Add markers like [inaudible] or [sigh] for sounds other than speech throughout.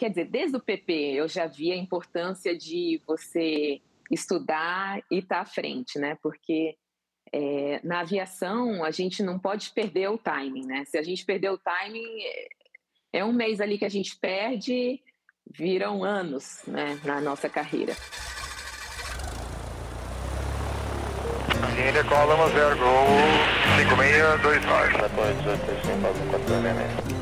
quer dizer, desde o PP eu já vi a importância de você estudar e estar tá à frente, né? Porque é, na aviação a gente não pode perder o timing, né? Se a gente perder o timing, é, é um mês ali que a gente perde, viram anos, né, na nossa carreira. Cola 10, gol 5629.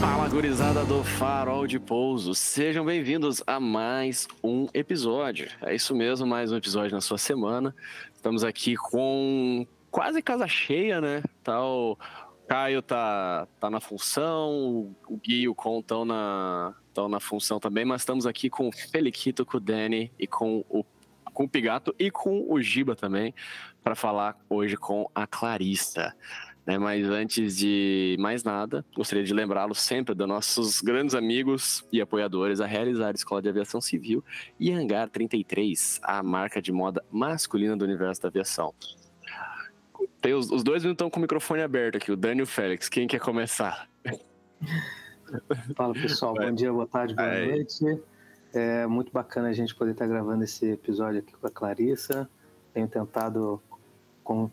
Fala, gurizada do Farol de Pouso. Sejam bem-vindos a mais um episódio. É isso mesmo, mais um episódio na sua semana. Estamos aqui com quase casa cheia, né? Tá o Caio tá, tá na função, o Gui e o Con estão na, tão na função também, mas estamos aqui com o Feliquito, com o Danny e com o, com o Pigato e com o Giba também, para falar hoje com a Clarissa. Né? Mas antes de mais nada, gostaria de lembrá-los sempre dos nossos grandes amigos e apoiadores a realizar a Escola de Aviação Civil e Hangar 33, a marca de moda masculina do universo da aviação. Tem os, os dois estão com o microfone aberto aqui, o Dani e o Félix. Quem quer começar? Fala pessoal, bom dia, boa tarde, boa Aí. noite. É muito bacana a gente poder estar gravando esse episódio aqui com a Clarissa. Tenho tentado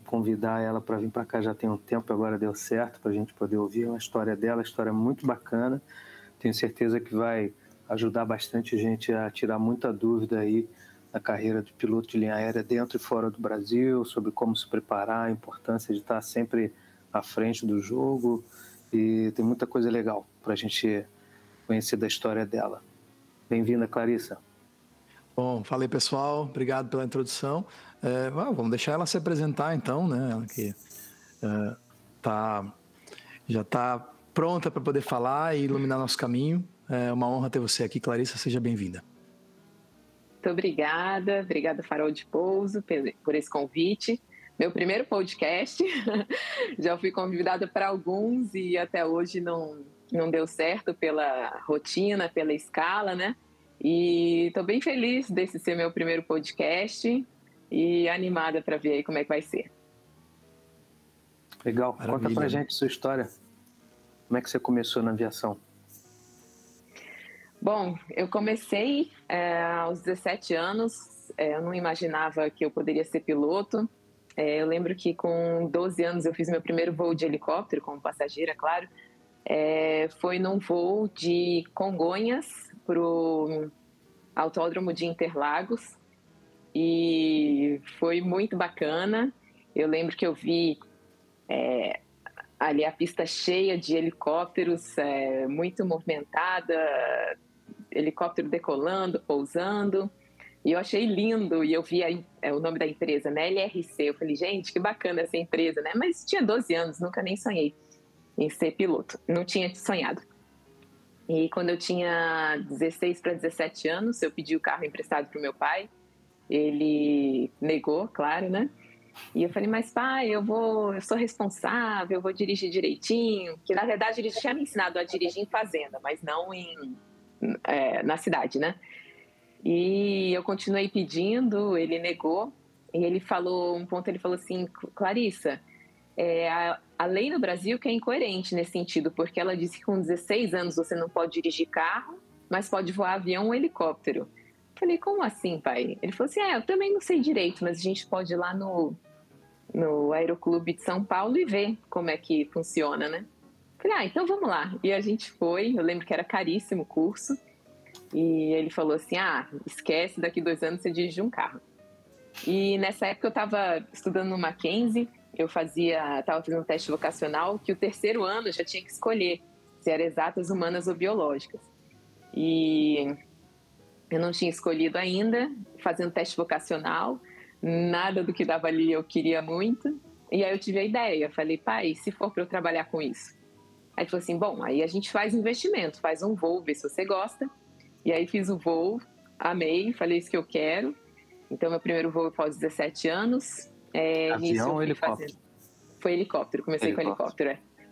convidar ela para vir para cá já tem um tempo, agora deu certo para a gente poder ouvir a história dela, a história é muito bacana. Tenho certeza que vai ajudar bastante gente a tirar muita dúvida aí na carreira de piloto de linha aérea dentro e fora do Brasil, sobre como se preparar, a importância de estar sempre à frente do jogo e tem muita coisa legal para a gente conhecer da história dela. Bem-vinda, Clarissa. Bom, falei pessoal, obrigado pela introdução. É, vamos deixar ela se apresentar então, né? Ela que é, tá, já está pronta para poder falar e iluminar nosso caminho. É uma honra ter você aqui, Clarissa. Seja bem-vinda. Muito obrigada, obrigada Farol de Pouso por esse convite. Meu primeiro podcast, [laughs] já fui convidada para alguns e até hoje não, não deu certo pela rotina, pela escala, né? E estou bem feliz desse ser meu primeiro podcast e animada para ver aí como é que vai ser. Legal. Maravilha. Conta pra gente sua história. Como é que você começou na aviação? Bom, eu comecei é, aos 17 anos. É, eu não imaginava que eu poderia ser piloto. É, eu lembro que com 12 anos eu fiz meu primeiro voo de helicóptero, como passageira, claro. É, foi num voo de Congonhas para o Autódromo de Interlagos e foi muito bacana. Eu lembro que eu vi é, ali a pista cheia de helicópteros, é, muito movimentada, helicóptero decolando, pousando. E eu achei lindo, e eu vi a, é, o nome da empresa, né? LRC. Eu falei, gente, que bacana essa empresa, né? Mas tinha 12 anos, nunca nem sonhei em ser piloto. Não tinha sonhado. E quando eu tinha 16 para 17 anos, eu pedi o carro emprestado para o meu pai. Ele negou, claro, né? E eu falei, mas pai, eu vou, eu sou responsável, eu vou dirigir direitinho. Que na verdade ele tinha me ensinado a dirigir em fazenda, mas não em, é, na cidade, né? E eu continuei pedindo, ele negou. E ele falou, um ponto ele falou assim, Clarissa, é, a, a lei no Brasil que é incoerente nesse sentido, porque ela disse que com 16 anos você não pode dirigir carro, mas pode voar avião ou helicóptero. Falei, como assim, pai? Ele falou assim: é, eu também não sei direito, mas a gente pode ir lá no, no Aeroclube de São Paulo e ver como é que funciona, né? Falei, ah, então vamos lá. E a gente foi, eu lembro que era caríssimo o curso. E ele falou assim: ah, esquece, daqui dois anos você dirige um carro. E nessa época eu estava estudando no Mackenzie, eu fazia, estava fazendo um teste vocacional, que o terceiro ano já tinha que escolher se era exatas, humanas ou biológicas. E eu não tinha escolhido ainda, fazendo teste vocacional, nada do que dava ali eu queria muito. E aí eu tive a ideia, falei, pai, se for para eu trabalhar com isso? Aí ele falou assim, bom, aí a gente faz investimento, faz um voo, vê se você gosta. E aí fiz o voo, amei, falei isso que eu quero. Então meu primeiro voo foi aos 17 anos. É, Avião ou helicóptero? Fazendo... Foi helicóptero, comecei helicóptero. com helicóptero,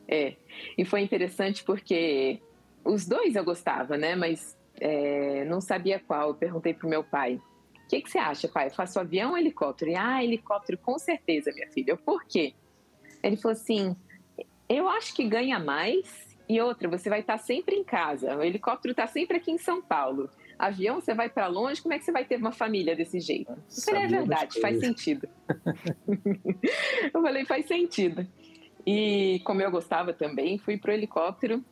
é. é. E foi interessante porque os dois eu gostava, né? Mas é, não sabia qual. Eu perguntei pro meu pai: o que, que você acha, pai? Eu faço avião ou helicóptero? E, ah, helicóptero, com certeza, minha filha. Por quê? Ele falou assim: eu acho que ganha mais E outra, você vai estar sempre em casa. O helicóptero está sempre aqui em São Paulo. Avião, você vai para longe, como é que você vai ter uma família desse jeito? Eu falei, é verdade, faz sentido. [laughs] eu falei, faz sentido. E como eu gostava também, fui pro helicóptero.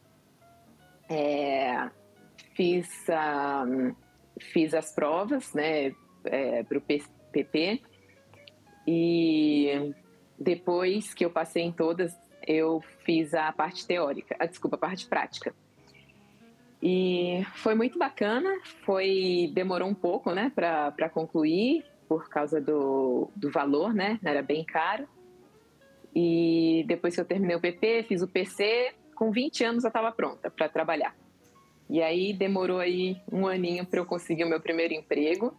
É, fiz, um, fiz as provas, né, é, pro PP. E depois que eu passei em todas, eu fiz a parte teórica, a, desculpa, a parte prática. E foi muito bacana, foi demorou um pouco, né, para concluir por causa do, do valor, né, era bem caro. E depois que eu terminei o PP, fiz o PC, com 20 anos eu estava pronta para trabalhar. E aí demorou aí um aninho para eu conseguir o meu primeiro emprego,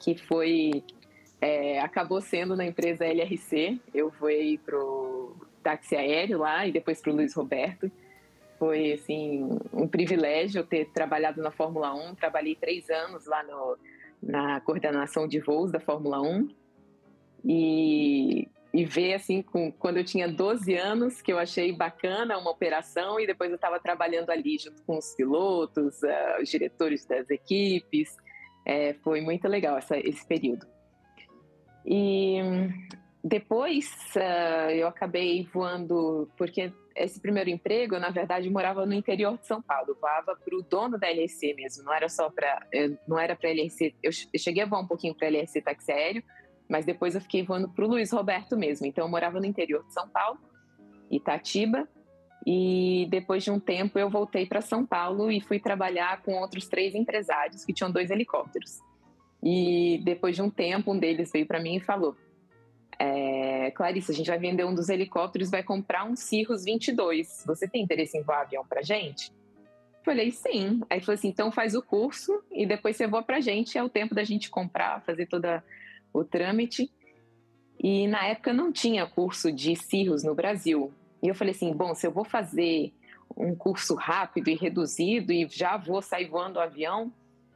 que foi é, acabou sendo na empresa LRC. Eu fui pro táxi aéreo lá e depois pro Luiz Roberto. Foi assim um privilégio ter trabalhado na Fórmula 1. Trabalhei três anos lá no, na coordenação de voos da Fórmula 1 e, e ver assim com, quando eu tinha 12 anos que eu achei bacana uma operação e depois eu estava trabalhando ali junto com os pilotos, uh, os diretores das equipes. É, foi muito legal essa, esse período. E depois uh, eu acabei voando, porque esse primeiro emprego, na verdade, morava no interior de São Paulo. Eu voava para o dono da LRC mesmo, não era só para. Não era para LRC. Eu cheguei a voar um pouquinho para LRC táxi aéreo, mas depois eu fiquei voando para o Luiz Roberto mesmo. Então eu morava no interior de São Paulo, Itatiba. E depois de um tempo eu voltei para São Paulo e fui trabalhar com outros três empresários que tinham dois helicópteros. E depois de um tempo, um deles veio para mim e falou: é, Clarice, a gente vai vender um dos helicópteros, vai comprar um Cirrus 22. Você tem interesse em voar avião para gente? Falei, sim. Aí falou assim: então faz o curso e depois você voa para gente. É o tempo da gente comprar, fazer todo o trâmite. E na época não tinha curso de Cirrus no Brasil. E eu falei assim: bom, se eu vou fazer um curso rápido e reduzido e já vou sair voando o avião,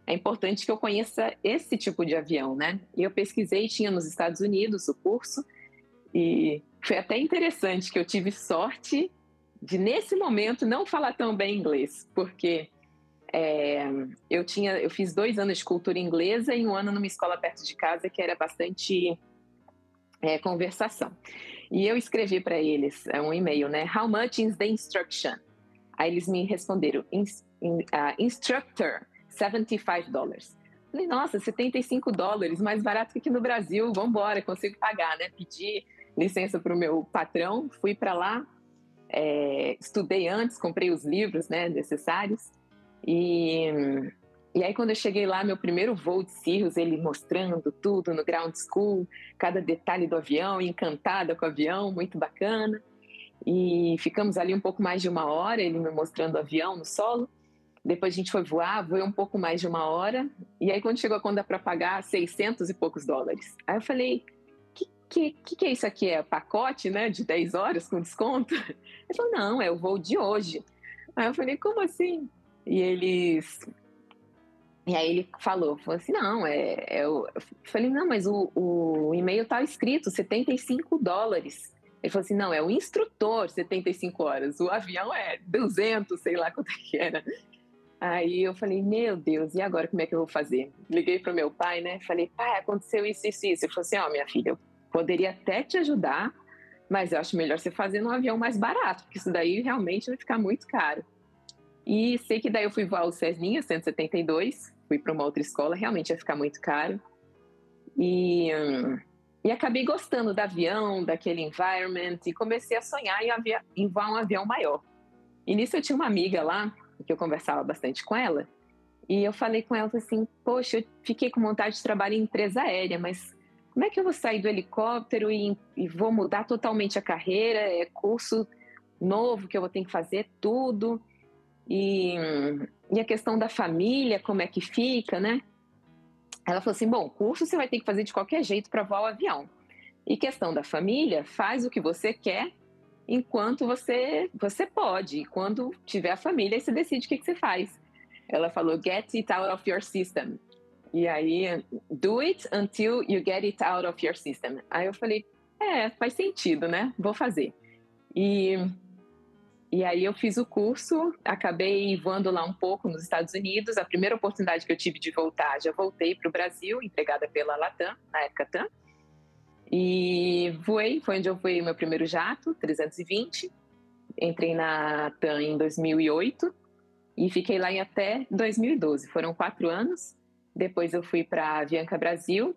é importante que eu conheça esse tipo de avião, né? E eu pesquisei, tinha nos Estados Unidos o curso, e foi até interessante que eu tive sorte de, nesse momento, não falar tão bem inglês, porque é, eu tinha, eu fiz dois anos de cultura inglesa e um ano numa escola perto de casa que era bastante é, conversação. E eu escrevi para eles é, um e-mail, né? How much is the instruction? Aí eles me responderam, in, in, uh, instructor 75 dólares. Falei, nossa, 75 dólares, mais barato que aqui no Brasil, vamos embora, consigo pagar, né? Pedi licença para o meu patrão, fui para lá, é, estudei antes, comprei os livros né, necessários. E, e aí, quando eu cheguei lá, meu primeiro voo de Cirrus, ele mostrando tudo no ground school, cada detalhe do avião, encantada com o avião, muito bacana. E ficamos ali um pouco mais de uma hora, ele me mostrando o avião no solo. Depois a gente foi voar, voei um pouco mais de uma hora. E aí, quando chegou a conta para pagar, 600 e poucos dólares. Aí eu falei, que, que, que, que é isso aqui? É pacote, né? De 10 horas com desconto? [laughs] Ele falou, não, é o voo de hoje. Aí eu falei, como assim? E eles... E aí ele falou, falou assim, não, é... é eu falei, não, mas o, o e-mail tá escrito 75 dólares. Ele falou assim, não, é o instrutor 75 horas, o avião é 200, sei lá quanto é que era. Aí eu falei, meu Deus, e agora como é que eu vou fazer? Liguei para o meu pai, né? Falei, pai, aconteceu isso, isso, isso. Ele falou assim, ó, oh, minha filha, eu poderia até te ajudar, mas eu acho melhor você fazer num avião mais barato, porque isso daí realmente vai ficar muito caro. E sei que daí eu fui voar o Cessninha 172, fui para uma outra escola, realmente ia ficar muito caro. E, e acabei gostando do avião, daquele environment, e comecei a sonhar em, em voar um avião maior. E nisso eu tinha uma amiga lá, que eu conversava bastante com ela, e eu falei com ela assim: Poxa, eu fiquei com vontade de trabalhar em empresa aérea, mas como é que eu vou sair do helicóptero e, e vou mudar totalmente a carreira? É curso novo que eu vou ter que fazer tudo. E, e a questão da família, como é que fica, né? Ela falou assim: Bom, curso você vai ter que fazer de qualquer jeito para voar o avião. E questão da família, faz o que você quer enquanto você você pode. E quando tiver a família, você decide o que, que você faz. Ela falou, get it out of your system. E aí, do it until you get it out of your system. Aí eu falei, é, faz sentido, né? Vou fazer. E, E aí eu fiz o curso, acabei voando lá um pouco nos Estados Unidos. A primeira oportunidade que eu tive de voltar, já voltei para o Brasil, empregada pela Latam, na época TAM. E voei, foi onde eu o meu primeiro jato, 320. Entrei na TAM em 2008 e fiquei lá em até 2012. Foram quatro anos. Depois eu fui para Avianca Brasil,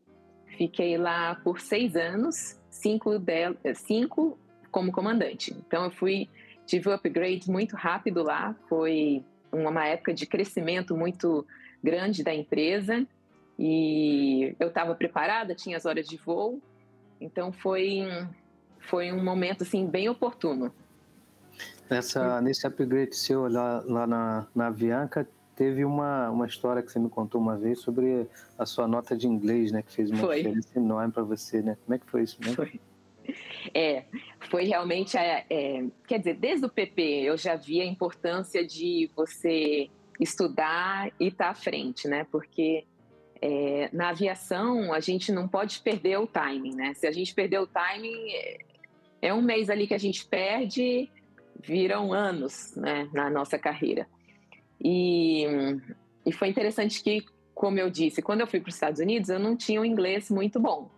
fiquei lá por seis anos, cinco, de, cinco como comandante. Então eu fui, tive um upgrade muito rápido lá, foi uma época de crescimento muito grande da empresa e eu estava preparada, tinha as horas de voo, então foi foi um momento assim bem oportuno. Nessa, nesse upgrade seu lá, lá na, na Avianca, teve uma, uma história que você me contou uma vez sobre a sua nota de inglês, né? Que fez uma foi. diferença enorme para você, né? Como é que foi isso mesmo? Foi. [laughs] É, foi realmente, é, é, quer dizer, desde o PP eu já vi a importância de você estudar e estar tá à frente, né? Porque é, na aviação a gente não pode perder o timing, né? Se a gente perder o timing, é, é um mês ali que a gente perde, viram anos, né, na nossa carreira. E, e foi interessante que, como eu disse, quando eu fui para os Estados Unidos, eu não tinha um inglês muito bom.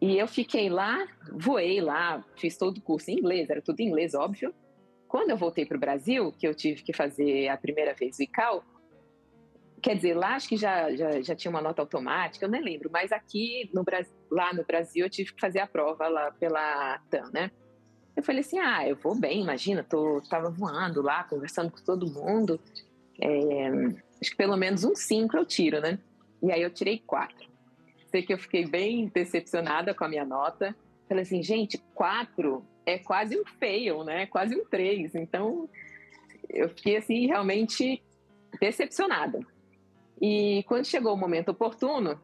E eu fiquei lá, voei lá, fiz todo o curso em inglês, era tudo em inglês, óbvio. Quando eu voltei para o Brasil, que eu tive que fazer a primeira vez o ICAO, quer dizer, lá acho que já, já, já tinha uma nota automática, eu nem lembro, mas aqui no lá no Brasil eu tive que fazer a prova lá pela TAM, né? Eu falei assim, ah, eu vou bem, imagina, tô, tava voando lá, conversando com todo mundo. É, acho que pelo menos um cinco eu tiro, né? E aí eu tirei quatro. Sei que eu fiquei bem decepcionada com a minha nota. Falei assim, gente, quatro é quase um fail, né? Quase um três. Então, eu fiquei assim, realmente decepcionada. E quando chegou o momento oportuno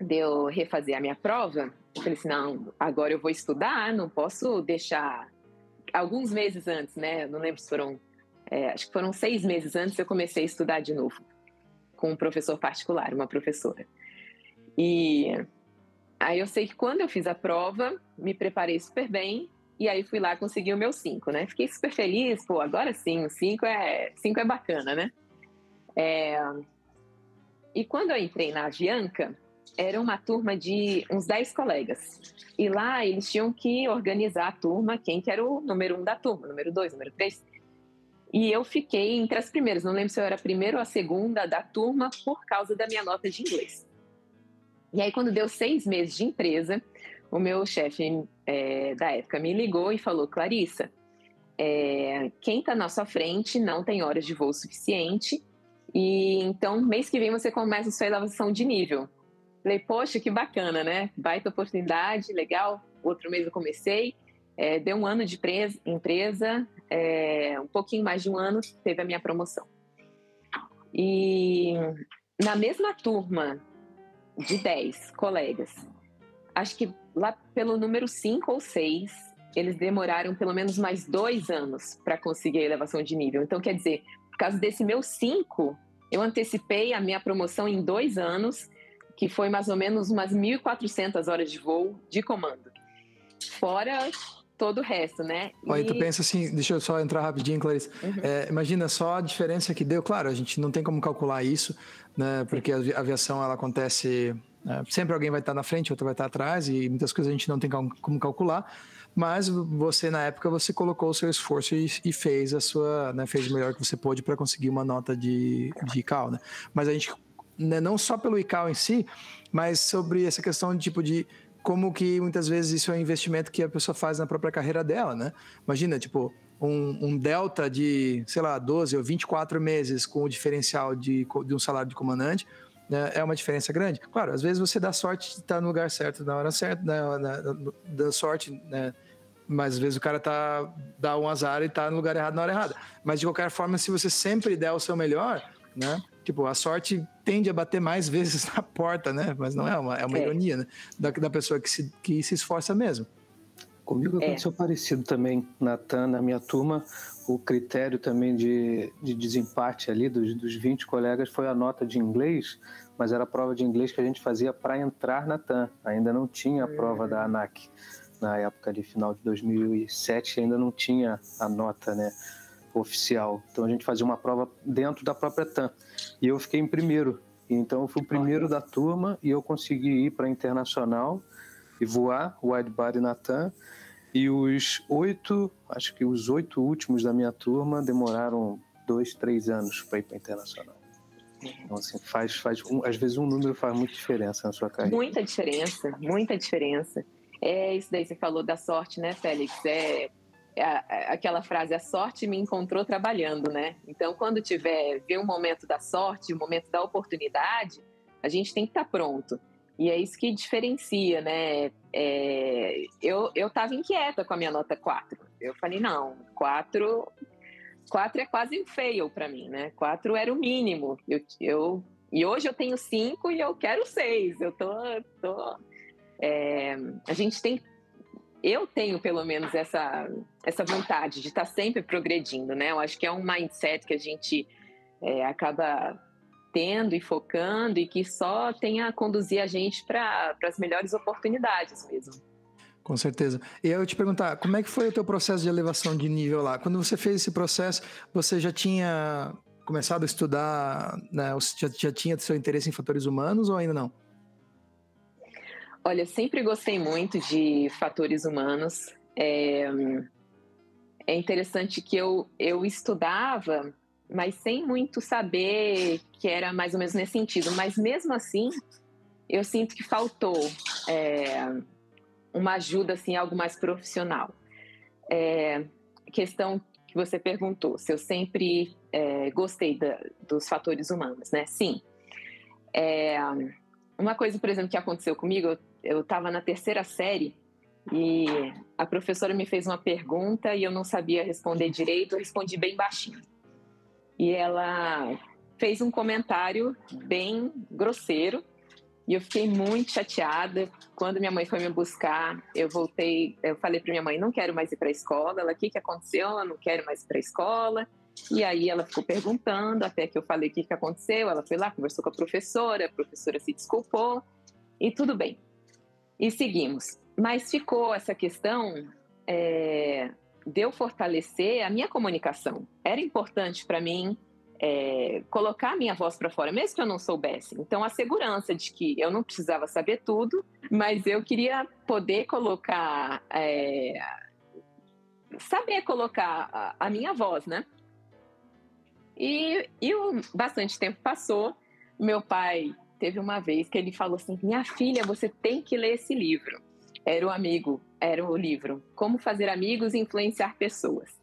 de eu refazer a minha prova, eu falei assim, não, agora eu vou estudar, não posso deixar. Alguns meses antes, né? Não lembro se foram. É, acho que foram seis meses antes eu comecei a estudar de novo com um professor particular, uma professora. E aí eu sei que quando eu fiz a prova, me preparei super bem e aí fui lá consegui o meu cinco, né? Fiquei super feliz, pô, agora sim, o cinco é, cinco é bacana, né? É... E quando eu entrei na Avianca, era uma turma de uns 10 colegas. E lá eles tinham que organizar a turma, quem que era o número um da turma, número dois, número três. E eu fiquei entre as primeiras, não lembro se eu era a primeira ou a segunda da turma por causa da minha nota de inglês. E aí, quando deu seis meses de empresa, o meu chefe é, da época me ligou e falou: Clarissa, é, quem está na sua frente não tem horas de voo suficiente, e então mês que vem você começa a sua elevação de nível. Falei, poxa, que bacana, né? Baita oportunidade, legal. Outro mês eu comecei, é, deu um ano de empresa, empresa é, um pouquinho mais de um ano, teve a minha promoção. E na mesma turma de 10 colegas, acho que lá pelo número 5 ou 6, eles demoraram pelo menos mais dois anos para conseguir a elevação de nível. Então, quer dizer, por causa desse meu 5, eu antecipei a minha promoção em dois anos que foi mais ou menos umas 1.400 horas de voo de comando. Fora todo o resto, né? E... Olha, tu pensa assim, deixa eu só entrar rapidinho, Clarice. Uhum. É, imagina só a diferença que deu. Claro, a gente não tem como calcular isso, né? Porque a aviação ela acontece é, sempre alguém vai estar na frente, outro vai estar atrás e muitas coisas a gente não tem como calcular. Mas você na época você colocou o seu esforço e, e fez a sua, né, fez o melhor que você pôde para conseguir uma nota de de cal, né? Mas a gente né, não só pelo ICAO em si, mas sobre essa questão de tipo de como que muitas vezes isso é um investimento que a pessoa faz na própria carreira dela, né? Imagina, tipo, um, um delta de, sei lá, 12 ou 24 meses com o diferencial de, de um salário de comandante, né, é uma diferença grande. Claro, às vezes você dá sorte de estar no lugar certo na hora certa, na, na, dá sorte, né? Mas às vezes o cara tá, dá um azar e tá no lugar errado na hora errada. Mas de qualquer forma, se você sempre der o seu melhor, né? Tipo, a sorte tende a bater mais [laughs] vezes na porta, né? Mas não é uma, é uma é. ironia, né? Da, da pessoa que se, que se esforça mesmo. Comigo é. aconteceu é. parecido também, Natan, na minha turma. O critério também de, de desempate ali dos, dos 20 colegas foi a nota de inglês, mas era a prova de inglês que a gente fazia para entrar na TAM. Ainda não tinha a prova da ANAC. na época de final de 2007 ainda não tinha a nota, né, oficial. Então a gente fazia uma prova dentro da própria TAM. E eu fiquei em primeiro. Então eu fui o primeiro da turma e eu consegui ir para internacional e voar wide body na TAM. E os oito, acho que os oito últimos da minha turma demoraram dois, três anos para ir para internacional. Então, assim, faz, faz um, às vezes um número faz muita diferença na sua carreira. Muita diferença, muita diferença. É isso daí, você falou da sorte, né, Félix? É aquela frase, a sorte me encontrou trabalhando, né? Então, quando tiver, ver um momento da sorte, o um momento da oportunidade, a gente tem que estar tá pronto. E é isso que diferencia, né? É, eu estava inquieta com a minha nota 4. Eu falei, não, 4 quatro é quase um fail para mim, né? Quatro era o mínimo. Eu, eu, e hoje eu tenho cinco e eu quero seis. Eu tô. tô é, a gente tem. Eu tenho pelo menos essa, essa vontade de estar tá sempre progredindo, né? Eu acho que é um mindset que a gente é, acaba tendo e focando e que só tem a conduzir a gente para as melhores oportunidades mesmo. Com certeza. E eu te perguntar, como é que foi o teu processo de elevação de nível lá? Quando você fez esse processo, você já tinha começado a estudar, né, já, já tinha seu interesse em fatores humanos ou ainda não? Olha, sempre gostei muito de fatores humanos. É, é interessante que eu, eu estudava, mas sem muito saber que era mais ou menos nesse sentido. Mas mesmo assim, eu sinto que faltou. É, uma ajuda, assim, algo mais profissional. É, questão que você perguntou, se eu sempre é, gostei da, dos fatores humanos, né? Sim. É, uma coisa, por exemplo, que aconteceu comigo, eu estava na terceira série e a professora me fez uma pergunta e eu não sabia responder direito, eu respondi bem baixinho. E ela fez um comentário bem grosseiro e eu fiquei muito chateada. Quando minha mãe foi me buscar, eu voltei, eu falei para minha mãe, não quero mais ir para a escola. Ela, o que, que aconteceu? Eu não quero mais ir para a escola. E aí ela ficou perguntando, até que eu falei o que, que aconteceu. Ela foi lá, conversou com a professora, a professora se desculpou e tudo bem. E seguimos. Mas ficou essa questão é, de eu fortalecer a minha comunicação. Era importante para mim é, colocar a minha voz para fora, mesmo que eu não soubesse. Então, a segurança de que eu não precisava saber tudo, mas eu queria poder colocar, é, saber colocar a, a, minha voz, né? E, e bastante tempo passou. Meu pai teve uma vez que ele falou assim: Minha filha, você tem que ler esse livro. Era o amigo, era o livro Como Fazer Amigos e Influenciar Pessoas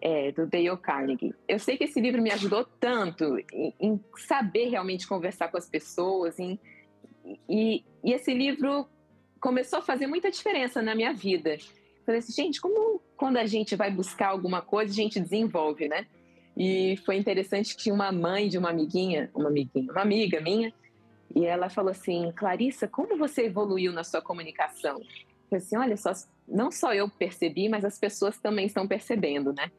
é, do Dale Carnegie. Eu sei que esse livro me ajudou tanto em, em saber realmente conversar com as pessoas, em, e, e, esse livro começou a fazer muita diferença na minha vida. Falei assim, gente, como quando a gente vai buscar alguma coisa, a gente desenvolve, né? E foi interessante que uma mãe de uma amiguinha, uma amiguinha, uma amiga minha, e ela falou assim, Clarissa, como você evoluiu na sua comunicação? Eu falei assim, olha só, não só eu percebi, mas as pessoas também estão percebendo, né?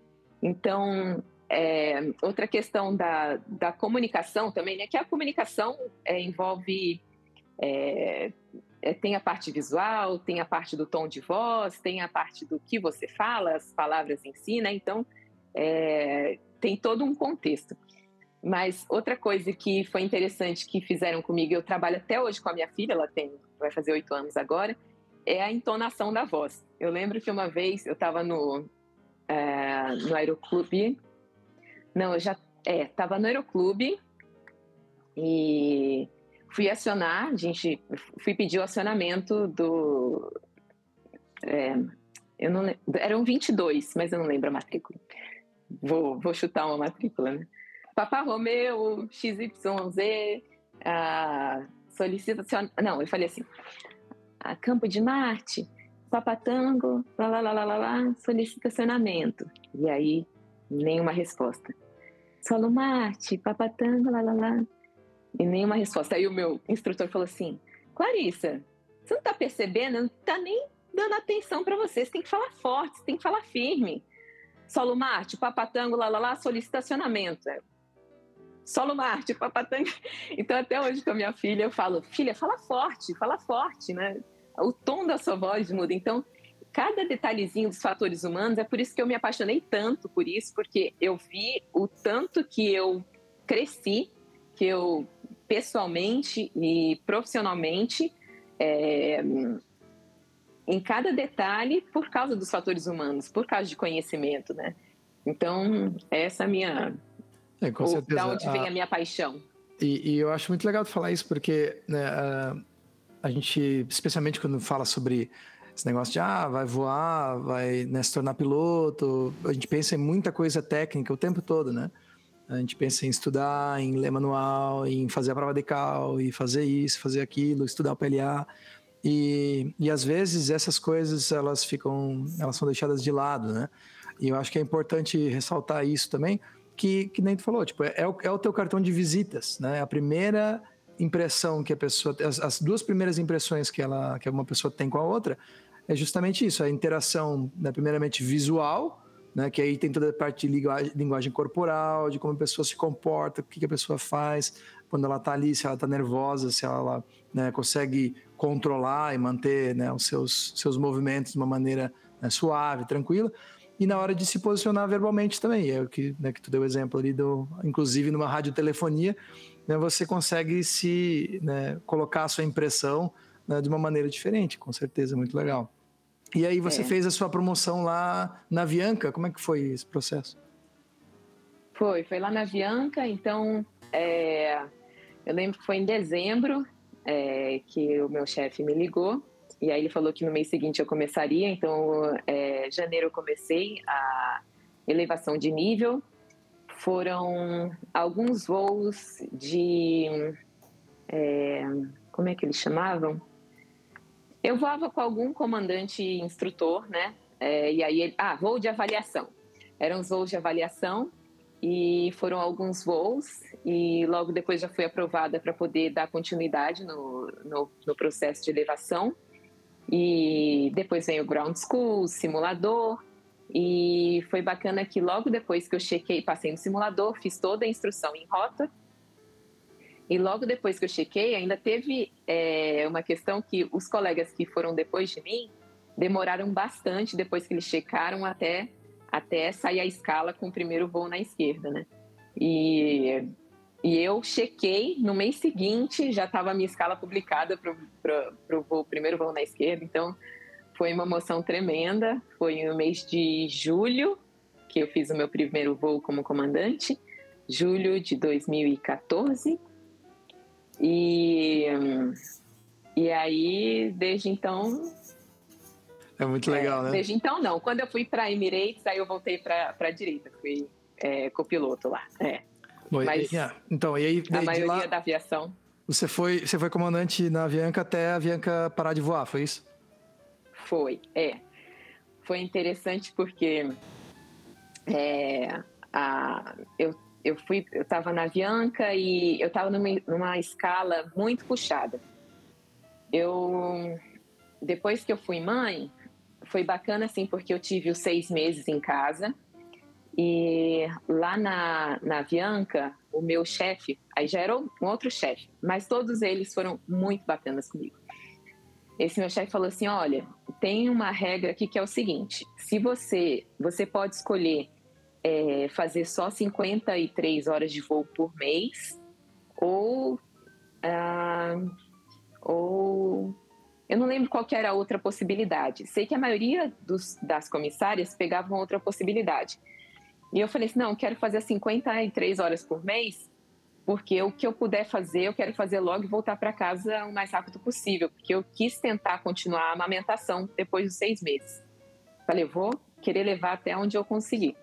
Então, é, outra questão da, da comunicação também, né? Que a comunicação é, envolve é, é, tem a parte visual, tem a parte do tom de voz, tem a parte do que você fala, as palavras em si, né? Então, é, tem todo um contexto. Mas outra coisa que foi interessante que fizeram comigo, eu trabalho até hoje com a minha filha, ela tem, vai fazer oito anos agora, é a entonação da voz. Eu lembro que uma vez eu estava no, é, no aeroclube. Não, eu já estava é, no aeroclube e fui acionar, a gente fui pedir o acionamento do. É, eu não eram 22, mas eu não lembro a matrícula. Vou, vou chutar uma matrícula, né? Papa Romeu, XYZ, a solicitação. Não, eu falei assim: a Campo de Marte, papatango, lá, lá, lá, lá, lá, lá, solicita acionamento. E aí, nenhuma resposta. Solo mate, papatango, lá, lá, lá. E nenhuma resposta. Aí o meu instrutor falou assim, Clarissa, você não tá percebendo? Não tá nem dando atenção para você. Você tem que falar forte, você tem que falar firme. Solo Marte, papatango, lá, lá, lá, solicita acionamento. Solo Marte, papatango. Então, até hoje com a minha filha, eu falo, filha, fala forte, fala forte, né? o tom da sua voz muda. Então, cada detalhezinho dos fatores humanos, é por isso que eu me apaixonei tanto por isso, porque eu vi o tanto que eu cresci, que eu pessoalmente e profissionalmente, é, em cada detalhe, por causa dos fatores humanos, por causa de conhecimento, né? Então, essa é a minha. É, com certeza. Da onde vem a, a minha paixão. E, e, eu acho muito legal falar isso, porque né, a, a gente, especialmente quando fala sobre esse negócio de ah, vai voar, vai né, se tornar piloto. A gente pensa em muita coisa técnica o tempo todo, né? A gente pensa em estudar, em ler manual, em fazer a prova de cal, e fazer isso, fazer aquilo, estudar o PLA. E, e às vezes essas coisas elas ficam, elas são deixadas de lado, né? E eu acho que é importante ressaltar isso também, que, que nem tu falou, tipo, é, o, é o teu cartão de visitas, né? A primeira impressão que a pessoa, as, as, duas primeiras impressões que ela, que uma pessoa tem com a outra, é justamente isso, a interação, né, primeiramente visual, né, que aí tem toda a parte de linguagem, linguagem corporal, de como a pessoa se comporta, o que, que a pessoa faz quando ela está ali, se ela está nervosa, se ela né, consegue controlar e manter né, os seus, seus movimentos de uma maneira né, suave, tranquila. E na hora de se posicionar verbalmente também, é o que, né, que tu deu exemplo ali, do, inclusive numa radiotelefonia, né, você consegue se né, colocar a sua impressão né, de uma maneira diferente, com certeza, muito legal. E aí você é. fez a sua promoção lá na Avianca, como é que foi esse processo? Foi, foi lá na Avianca, então é, eu lembro que foi em dezembro é, que o meu chefe me ligou e aí ele falou que no mês seguinte eu começaria, então é, janeiro eu comecei a elevação de nível, foram alguns voos de é, como é que eles chamavam? Eu voava com algum comandante instrutor, né? É, e aí, ele, ah, voo de avaliação. Eram os voos de avaliação e foram alguns voos e logo depois já fui aprovada para poder dar continuidade no, no, no, processo de elevação. E depois veio o ground school, simulador. E foi bacana que logo depois que eu chequei, passei no simulador, fiz toda a instrução em rota e logo depois que eu chequei, ainda teve é, uma questão que os colegas que foram depois de mim demoraram bastante depois que eles checaram até, até sair a escala com o primeiro voo na esquerda, né? E, e eu chequei no mês seguinte, já estava a minha escala publicada para o primeiro voo na esquerda, então foi uma emoção tremenda. Foi no mês de julho que eu fiz o meu primeiro voo como comandante, julho de 2014. E, e aí, desde então. É muito legal, é, né? Desde então, não. Quando eu fui para Emirates, aí eu voltei para a direita, fui é, copiloto lá. É. Bom, Mas, e, então, e aí, a maioria lá, da aviação. Você foi, você foi comandante na Avianca até a Avianca parar de voar, foi isso? Foi, é. Foi interessante porque é, a, eu eu fui, eu estava na Avianca e eu estava numa, numa escala muito puxada. Eu, depois que eu fui mãe, foi bacana assim porque eu tive os seis meses em casa e lá na, na Avianca, o meu chefe, aí já era um outro chefe, mas todos eles foram muito bacanas comigo. Esse meu chefe falou assim, olha, tem uma regra aqui que é o seguinte, se você, você pode escolher é, fazer só 53 horas de voo por mês ou ah, ou eu não lembro qual era a outra possibilidade. Sei que a maioria dos, das comissárias pegavam outra possibilidade. E eu falei assim, não, quero fazer 53 horas por mês, porque o que eu puder fazer, eu quero fazer logo e voltar para casa o mais rápido possível, porque eu quis tentar continuar a amamentação depois dos seis meses. Falei, vou querer levar até onde eu conseguir.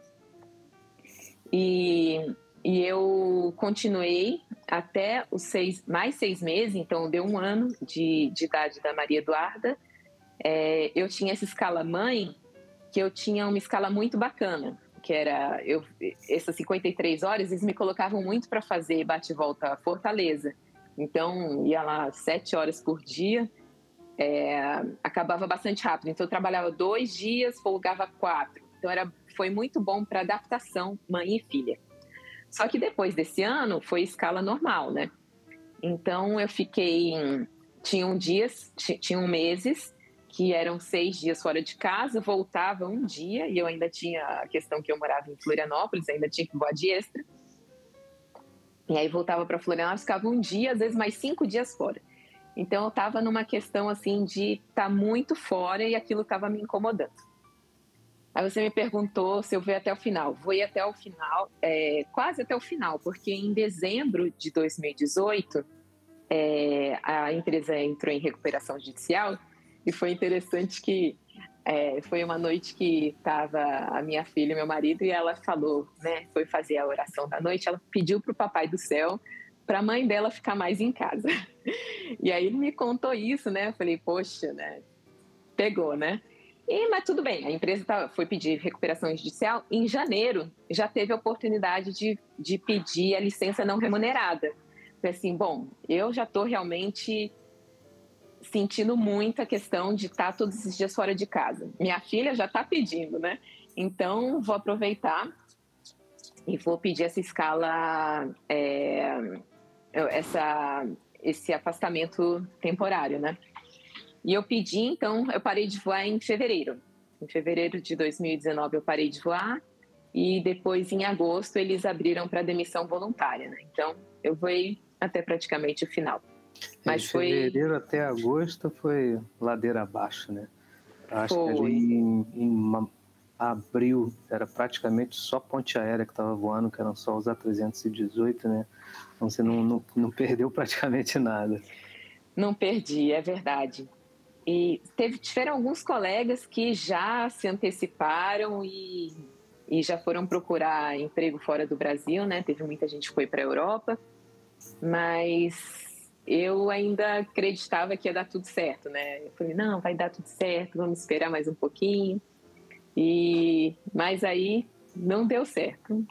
E, e eu continuei até os seis, mais seis meses, então deu um ano de, de idade da Maria Eduarda. É, eu tinha essa escala mãe, que eu tinha uma escala muito bacana, que era eu, essas 53 horas, eles me colocavam muito para fazer bate-volta Fortaleza. Então, ia lá sete horas por dia, é, acabava bastante rápido. Então, eu trabalhava dois dias, folgava quatro. Então, era foi muito bom para adaptação mãe e filha. Só que depois desse ano foi escala normal, né? Então eu fiquei. Tinham dias, tinham meses que eram seis dias fora de casa, voltava um dia, e eu ainda tinha a questão que eu morava em Florianópolis, ainda tinha que voar de extra. E aí voltava para Florianópolis, ficava um dia, às vezes mais cinco dias fora. Então eu estava numa questão assim de estar tá muito fora e aquilo estava me incomodando. Aí você me perguntou se eu vou até o final. Vou ir até o final, é, quase até o final, porque em dezembro de 2018 é, a empresa entrou em recuperação judicial e foi interessante que é, foi uma noite que estava a minha filha e meu marido e ela falou, né, foi fazer a oração da noite, ela pediu para o papai do céu para a mãe dela ficar mais em casa. [laughs] E aí ele me contou isso, né? Eu falei, poxa, né? Pegou, né? E, mas tudo bem, a empresa tá, foi pedir recuperação judicial. Em janeiro, já teve a oportunidade de, de pedir a licença não remunerada. Falei assim, bom, eu já estou realmente sentindo muito a questão de estar tá todos esses dias fora de casa. Minha filha já está pedindo, né? Então, vou aproveitar e vou pedir essa escala, é, essa, esse afastamento temporário, né? E eu pedi, então, eu parei de voar em fevereiro. Em fevereiro de 2019 eu parei de voar e depois em agosto eles abriram para demissão voluntária, né? Então, eu voei até praticamente o final. Mas de foi... fevereiro até agosto foi ladeira abaixo, né? Acho foi. que ali em, em, abril era praticamente só ponte aérea que estava voando, que eram só os A318, né? Então você não, não, não perdeu [laughs] praticamente nada. Não perdi, é verdade. E teve, tiveram alguns colegas que já se anteciparam e, e já foram procurar emprego fora do Brasil, né? Teve muita gente que foi para a Europa, mas eu ainda acreditava que ia dar tudo certo, né? Eu falei, não, vai dar tudo certo, vamos esperar mais um pouquinho. E mas aí não deu certo.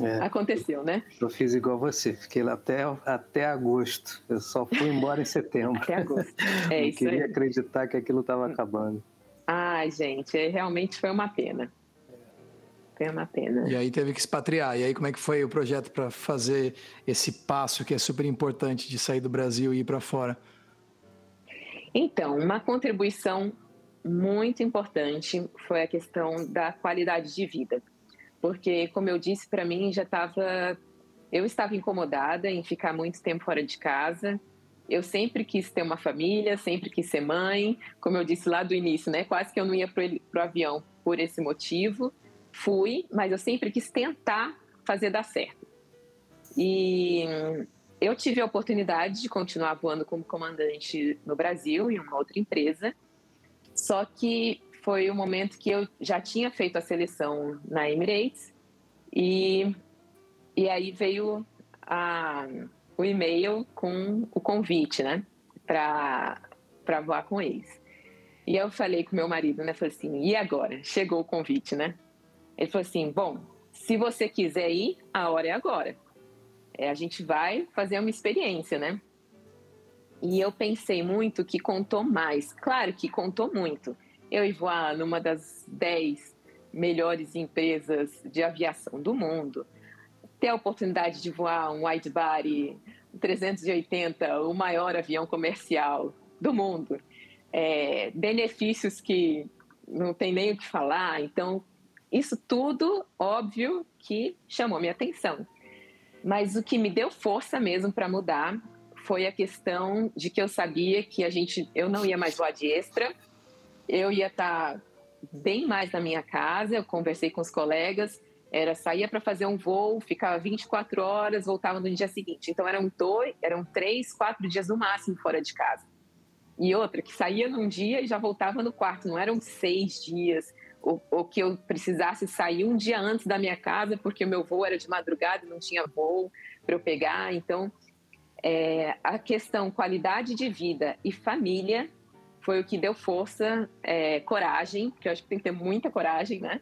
É, Aconteceu, né? Eu fiz igual você, fiquei lá até, até agosto. Eu só fui embora em setembro. até agosto. [laughs] É, não queria aí. acreditar que aquilo estava acabando. Ai, gente, é, realmente foi uma pena foi uma pena. E aí teve que expatriar. E aí como é que foi o projeto para fazer esse passo que é super importante de sair do Brasil e ir para fora? Então, uma contribuição muito importante foi a questão da qualidade de vida. Porque, como eu disse, para mim já estava. Eu estava incomodada em ficar muito tempo fora de casa. Eu sempre quis ter uma família, sempre quis ser mãe. Como eu disse lá do início, né? Quase que eu não ia para o avião por esse motivo fui, mas eu sempre quis tentar fazer dar certo. E eu tive a oportunidade de continuar voando como comandante no Brasil, em uma outra empresa, só que foi o um momento que eu já tinha feito a seleção na Emirates e, e aí veio a, o e-mail com o convite, né, para voar com eles. E eu falei com meu marido, né, falei assim, e agora? Chegou o convite, né? Ele falou assim: bom, se você quiser ir, a hora é agora. É, a gente vai fazer uma experiência, né? E eu pensei muito que contou mais. Claro que contou muito. Eu ir voar numa das 10 melhores empresas de aviação do mundo, ter a oportunidade de voar um wide body 380, o maior avião comercial do mundo, é, benefícios que não tem nem o que falar. Então, isso tudo, óbvio, que chamou minha atenção. Mas o que me deu força mesmo para mudar foi a questão de que eu sabia que a gente, eu não ia mais voar de extra, eu ia estar tá bem mais na minha casa. Eu conversei com os colegas, era saía para fazer um voo, ficava 24 horas, voltava no dia seguinte. Então eram dois, eram três, quatro dias no máximo fora de casa. E outra que saía num dia e já voltava no quarto. Não eram seis dias, ou, ou, que eu precisasse sair um dia antes da minha casa, porque o meu voo era de madrugada não tinha voo para eu pegar. Então, é, a questão qualidade de vida e família foi o que deu força, é, coragem, que eu acho que tem que ter muita coragem, né?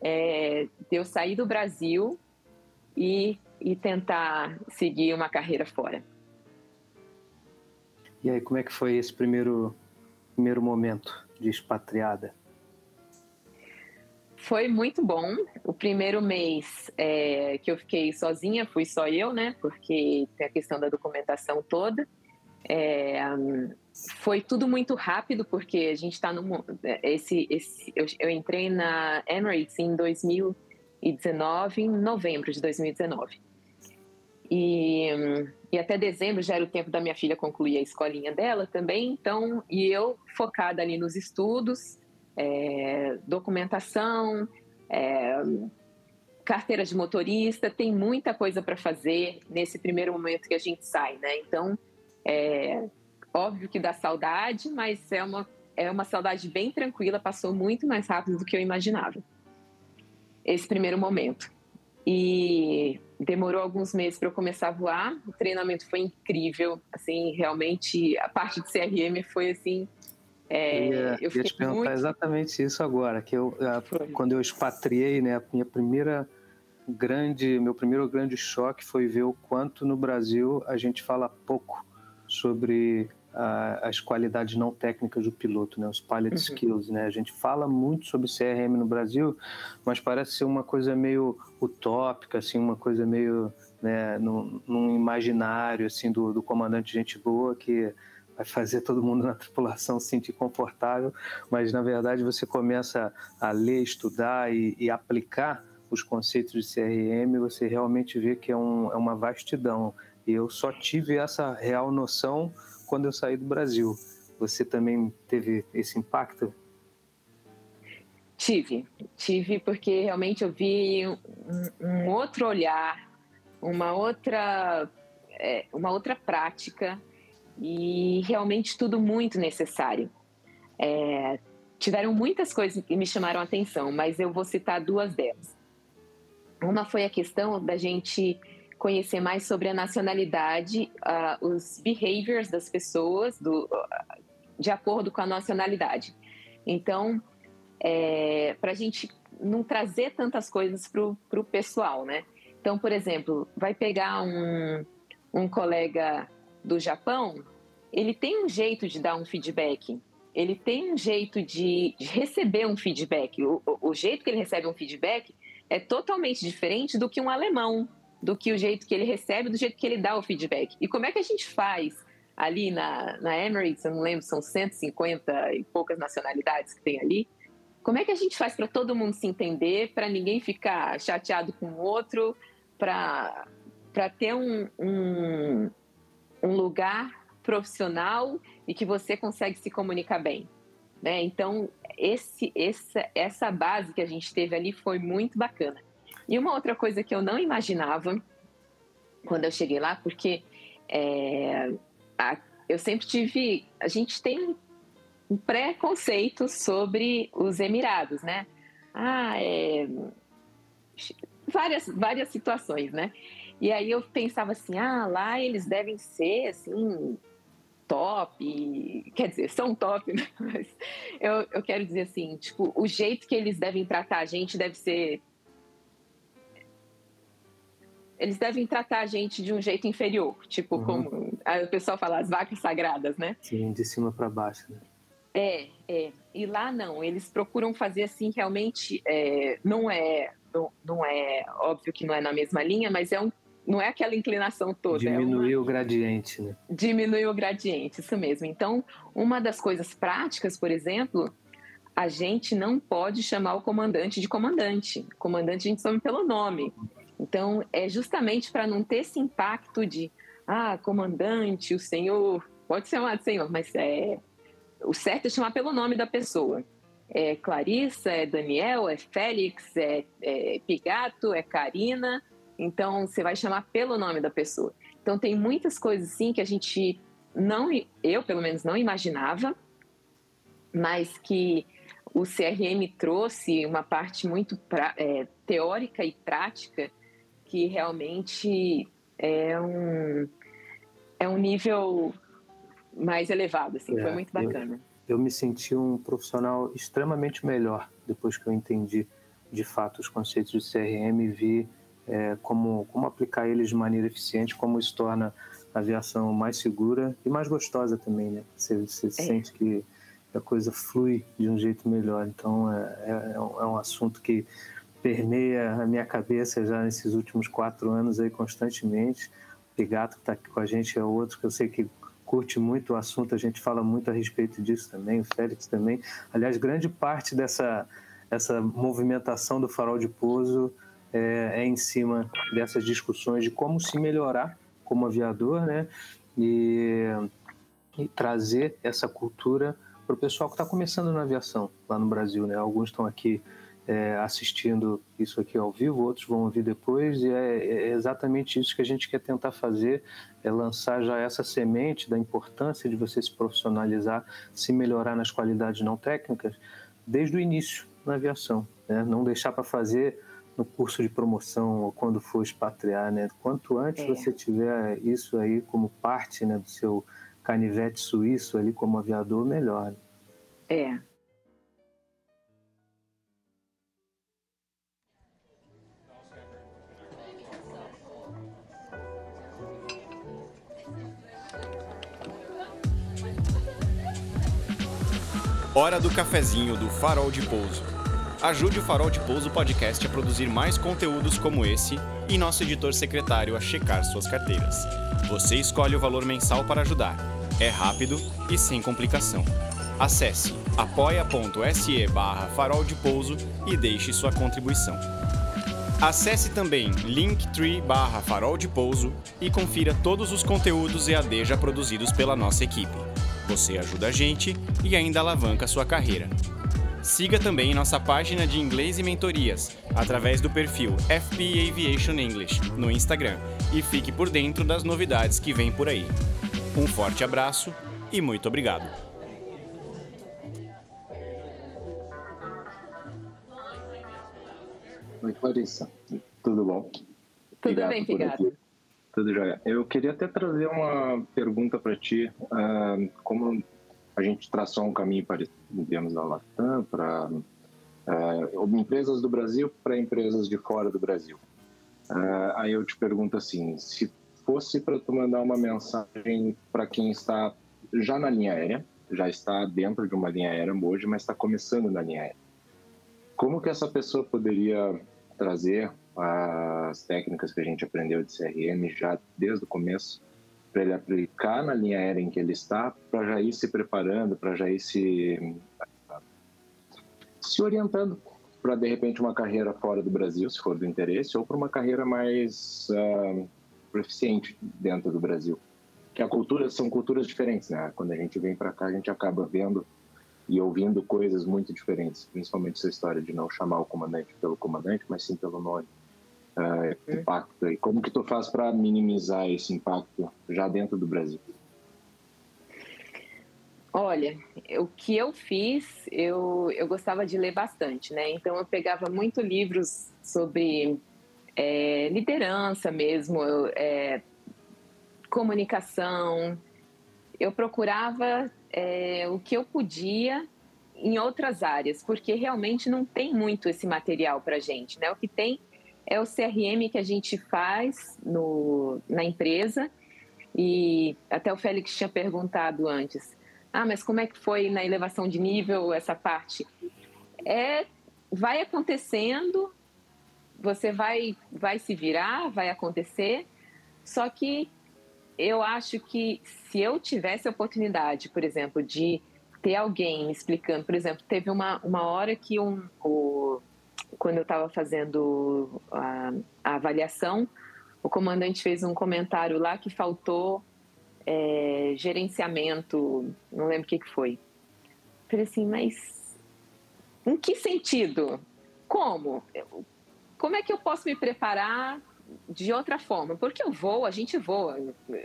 É, de eu sair do Brasil e, e tentar seguir uma carreira fora. E aí, como é que foi esse primeiro, primeiro momento de expatriada? Foi muito bom. O primeiro mês é, que eu fiquei sozinha, fui só eu, né? Porque tem a questão da documentação toda. É, foi tudo muito rápido, porque a gente está no. Esse, esse, eu, eu, entrei na Emirates em 2019, em novembro de 2019. E, e até dezembro já era o tempo da minha filha concluir a escolinha dela também, então, e eu focada ali nos estudos, é, documentação, é, carteira de motorista, tem muita coisa para fazer nesse primeiro momento que a gente sai, né? Então, é, óbvio que dá saudade, mas é uma, é uma saudade bem tranquila, passou muito mais rápido do que eu imaginava. Esse primeiro momento. E demorou alguns meses para eu começar a voar. O treinamento foi incrível, assim, realmente a parte de CRM foi assim. É, eu ia, eu ia te perguntar muito... exatamente isso agora, que eu quando eu expatriei, né, a minha primeira grande, meu primeiro grande choque foi ver o quanto no Brasil a gente fala pouco sobre as qualidades não técnicas do piloto, né? os pilot uhum. skills. Né? A gente fala muito sobre CRM no Brasil, mas parece ser uma coisa meio utópica, assim, uma coisa meio né, num, num imaginário assim, do, do comandante gente boa que vai fazer todo mundo na tripulação se sentir confortável, mas na verdade você começa a ler, estudar e, e aplicar os conceitos de CRM, você realmente vê que é, um, é uma vastidão. E eu só tive essa real noção quando eu saí do Brasil. Você também teve esse impacto? Tive, tive porque realmente eu vi um, um outro olhar, uma outra, é, uma outra prática e realmente tudo muito necessário. É, tiveram muitas coisas que me chamaram a atenção, mas eu vou citar duas delas. Uma foi a questão da gente conhecer mais sobre a nacionalidade, uh, os behaviors das pessoas, do, uh, de acordo com a nacionalidade. Então, é, para a gente não trazer tantas coisas para o pessoal, né? Então, por exemplo, vai pegar um, um colega do Japão, ele tem um jeito de dar um feedback, ele tem um jeito de, receber um feedback. O, o, o jeito que ele recebe um feedback é totalmente diferente do que um alemão, do que o jeito que ele recebe, do jeito que ele dá o feedback. E como é que a gente faz ali na, na Emirates, eu não lembro, são 150 e poucas nacionalidades que tem ali. Como é que a gente faz para todo mundo se entender, para ninguém ficar chateado com o outro, para ter um, um, um, lugar profissional e que você consegue se comunicar bem? Né? Então, esse, essa, essa base que a gente teve ali foi muito bacana. E uma outra coisa que eu não imaginava quando eu cheguei lá, porque é, a, eu sempre tive. A gente tem um preconceito sobre os Emirados, né? Ah, é, várias, várias situações, né? E aí eu pensava assim, ah, lá eles devem ser assim top, quer dizer, são top, [laughs] né? mas eu, eu quero dizer assim, tipo, o jeito que eles devem tratar a gente deve ser eles devem tratar a gente de um jeito inferior, tipo uhum. como o pessoal fala as vacas sagradas, né? Sim, de cima para baixo. Né? É, é. E lá não, eles procuram fazer assim realmente, é, não é, não, não, é óbvio que não é na mesma linha, mas é um, não é aquela inclinação toda. Diminuir é uma, o gradiente, né? Diminuir o gradiente, isso mesmo. Então, uma das coisas práticas, por exemplo, a gente não pode chamar o comandante de comandante. Comandante a gente chama pelo nome. Então, é justamente para não ter esse impacto de, ah, comandante, o senhor, pode ser chamado senhor, mas é, o certo é chamar pelo nome da pessoa. É Clarissa, é Daniel, é Félix, é, é Pigato, é Karina. Então, você vai chamar pelo nome da pessoa. Então, tem muitas coisas assim que a gente não, eu pelo menos não imaginava, mas que o CRM trouxe uma parte muito pra, é, teórica e prática que realmente é um, é um nível mais elevado, assim, é, foi muito bacana. Eu, eu me senti um profissional extremamente melhor depois que eu entendi de fato os conceitos de CRM e vi é, como, como aplicar eles de maneira eficiente, como isso torna a aviação mais segura e mais gostosa também, né? Você, você é. sente que a coisa flui de um jeito melhor. Então, é, é, é um é assunto que permeia a minha cabeça já nesses últimos quatro anos aí constantemente. O Gato que está aqui com a gente é outro que eu sei que curte muito o assunto, a gente fala muito a respeito disso também, o Félix também. Aliás, grande parte dessa essa movimentação do farol de pouso é, é em cima dessas discussões de como se melhorar como aviador, né? E, e trazer essa cultura para o pessoal que está começando na aviação lá no Brasil, né? Alguns estão aqui é, assistindo isso aqui ao vivo, outros vão ouvir depois, e é, é, exatamente isso que a gente quer tentar fazer, é lançar já essa semente da importância de você se profissionalizar, se melhorar nas qualidades não técnicas, desde o início na aviação, né? não deixar para fazer no curso de promoção ou quando for expatriar, né? Quanto antes é. você tiver isso aí como parte né, do seu canivete suíço ali como aviador, melhor. É, Hora do cafezinho do Farol de Pouso. Ajude o Farol de Pouso Podcast a produzir mais conteúdos como esse e nosso editor secretário a checar suas carteiras. Você escolhe o valor mensal para ajudar. É rápido e sem complicação. Acesse apoia.se barra farol de pouso e deixe sua contribuição. Acesse também linktree barra farol de pouso e confira todos os conteúdos EAD já produzidos pela nossa equipe. Você ajuda a gente e ainda alavanca sua carreira. Siga também nossa página de inglês e mentorias através do perfil FP Aviation English no Instagram e fique por dentro das novidades que vêm por aí. Um forte abraço e muito obrigado. Oi, Clarissa. Tudo bom? Tudo Obrigado bem, Figado. Tudo jóia. Eu queria até trazer uma pergunta para ti. Uh, como a gente traçou um caminho para termos da Latam para uh, empresas do Brasil para empresas de fora do Brasil. Uh, aí eu te pergunto assim, se fosse para tu mandar uma mensagem para quem está já na linha aérea, já está dentro de uma linha aérea hoje, mas está começando na linha aérea, como que essa pessoa poderia trazer as técnicas que a gente aprendeu de CRM já desde o começo para ele aplicar na linha aérea em que ele está, para já ir se preparando, para já ir se se orientando para de repente uma carreira fora do Brasil, se for do interesse, ou para uma carreira mais uh, proficiente dentro do Brasil. Que a cultura são culturas diferentes, né? Quando a gente vem para cá, a gente acaba vendo e ouvindo coisas muito diferentes, principalmente essa história de não chamar o comandante pelo comandante, mas sim pelo nome uh, impacto e como que tu faz para minimizar esse impacto já dentro do Brasil? Olha, o que eu fiz, eu, eu gostava de ler bastante, né? Então eu pegava muito livros sobre é, liderança mesmo, é, comunicação. Eu procurava é, o que eu podia em outras áreas, porque realmente não tem muito esse material para gente, né? O que tem é o CRM que a gente faz no, na empresa. E até o Félix tinha perguntado antes: ah, mas como é que foi na elevação de nível essa parte? É, vai acontecendo, você vai, vai se virar, vai acontecer, só que eu acho que se eu tivesse a oportunidade, por exemplo, de ter alguém me explicando, por exemplo, teve uma, uma hora que um, o, quando eu estava fazendo a, a, avaliação, o comandante fez um comentário lá que faltou é, gerenciamento, não lembro o que, que foi. Falei assim, mas em que sentido? Como? Como é que eu posso me preparar de outra forma? Porque eu vou, a gente voa.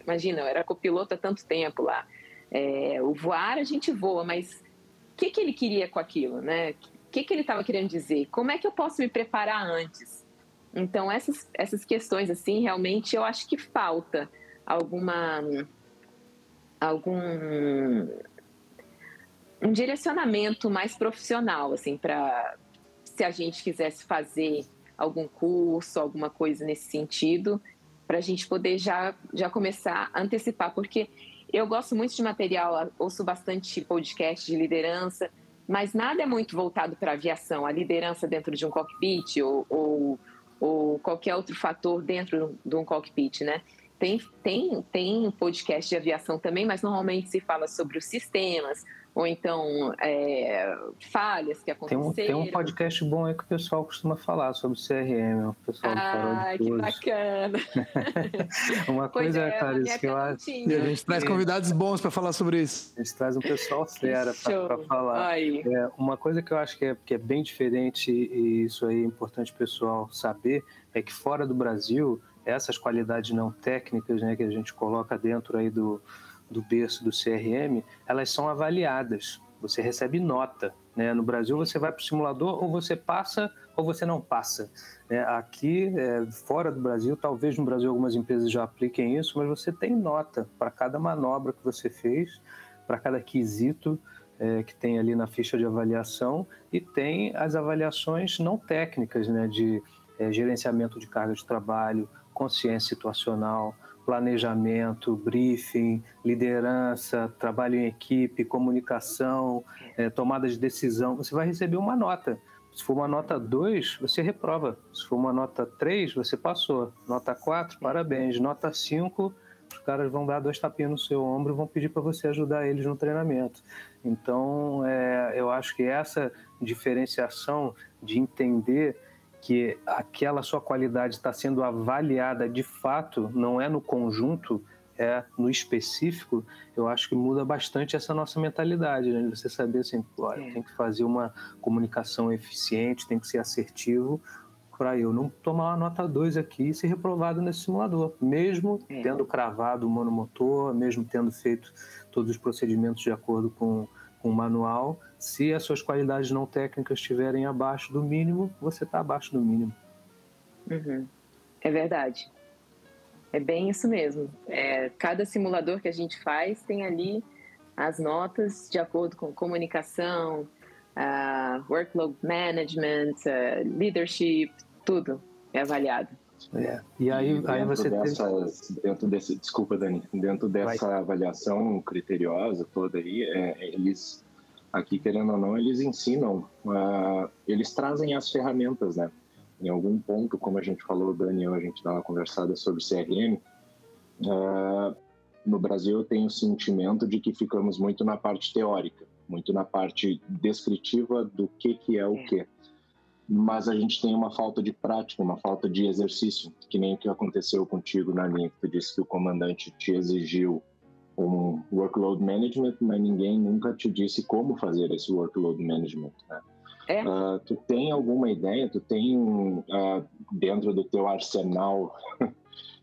Imagina, eu era copiloto há tanto tempo lá. É, o voar a gente voa, mas o que, que ele queria com aquilo, né? Que, que ele estava querendo dizer? Como é que eu posso me preparar antes? Então, essas, essas questões, assim, realmente eu acho que falta alguma. algum. um direcionamento mais profissional, assim, para. se a gente quisesse fazer algum curso, alguma coisa nesse sentido, para a gente poder já, já começar a antecipar, porque eu gosto muito de material, ouço bastante podcast de liderança, mas nada é muito voltado para a aviação, a liderança dentro de um cockpit ou, ou, ou, qualquer outro fator dentro de um cockpit, né? tem, tem, tem podcast de aviação também, mas normalmente se fala sobre os sistemas, ou então é, falhas que aconteceram. Tem um, tem um podcast bom aí que o pessoal costuma falar sobre CRM, o pessoal ah, que bacana! [laughs] Uma coisa, é, Clarice, que eu acho... E a gente traz convidados bons para falar sobre isso. A gente traz um pessoal [laughs] fera para falar. É, uma coisa que eu acho que é, que é bem diferente, e isso aí é importante o pessoal saber, é que fora do Brasil, essas qualidades não técnicas né, que a gente coloca dentro aí do do berço do CRM, elas são avaliadas. Você recebe nota. Né? No Brasil, você vai para o simulador, ou você passa ou você não passa. Né? Aqui, é, fora do Brasil, talvez no Brasil algumas empresas já apliquem isso, mas você tem nota para cada manobra que você fez, para cada quesito é, que tem ali na ficha de avaliação, e tem as avaliações não técnicas, né? de é, gerenciamento de carga de trabalho, consciência situacional, planejamento, briefing, liderança, trabalho em equipe, comunicação, é, tomada de decisão, você vai receber uma nota. Se for uma nota 2, você reprova. Se for uma nota 3, você passou. Nota 4, parabéns. Nota 5, os caras vão dar dois tapinhos no seu ombro e vão pedir para você ajudar eles no treinamento. Então, é, eu acho que essa diferenciação de entender que aquela sua qualidade está sendo avaliada de fato, não é no conjunto, é no específico, eu acho que muda bastante essa nossa mentalidade, né? Você saber assim, olha, é. tem que fazer uma comunicação eficiente, tem que ser assertivo para eu não tomar uma nota 2 aqui e ser reprovado nesse simulador, mesmo é. tendo cravado o monomotor, mesmo tendo feito todos os procedimentos de acordo com, com manual, se as suas qualidades não técnicas estiverem abaixo do mínimo, você está abaixo do mínimo. Uhum. É verdade. É bem isso mesmo. É, cada simulador que a gente faz tem ali as notas de acordo com comunicação, uh, workload management, uh, leadership, tudo é avaliado. É. E aí, aí você dessas, tem... dentro desse, desculpa Dani, dentro dessa Vai. avaliação criteriosa toda aí, é, eles aqui, querendo ou não, eles ensinam, uh, eles trazem as ferramentas, né? Em algum ponto, como a gente falou, Daniel, a gente dá uma conversada sobre CRM, uh, ah, no Brasil eu tenho o sentimento de que ficamos muito na parte teórica, muito na parte descritiva do que, que é o que. Mas a gente tem uma falta de prática, uma falta de exercício, que nem o que aconteceu contigo na linha, que tu disse que o comandante te exigiu um workload management, mas ninguém nunca te disse como fazer esse workload management. Né? É? Uh, tu tem alguma ideia? Tu tem uh, dentro do teu arsenal [laughs]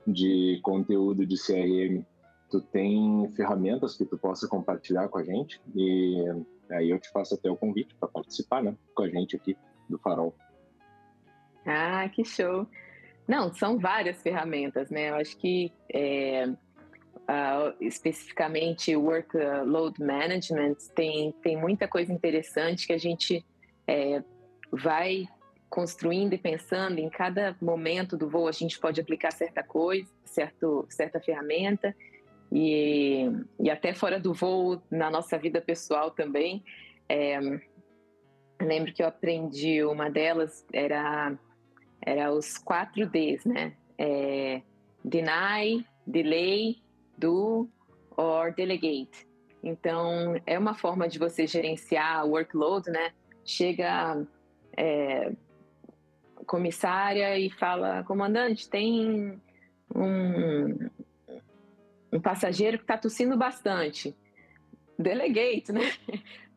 de conteúdo de CRM, tu tem ferramentas que tu possa compartilhar com a gente? E aí eu te faço até o convite para participar, né, com a gente aqui do Farol. Ah, que show! Não, são várias ferramentas, né? Eu acho que é, uh, especificamente workload management, tem, tem muita coisa interessante que a gente é, vai construindo e pensando em cada momento do voo a gente pode aplicar certa coisa, certo, certa ferramenta e, e até fora do voo na nossa vida pessoal também. É, lembro que eu aprendi uma delas era era os quatro Ds, né? É, deny, delay, do or delegate. Então, é uma forma de você gerenciar o workload, né? Chega é, comissária e fala, comandante, tem um, um passageiro que está tossindo bastante. Delegate, né?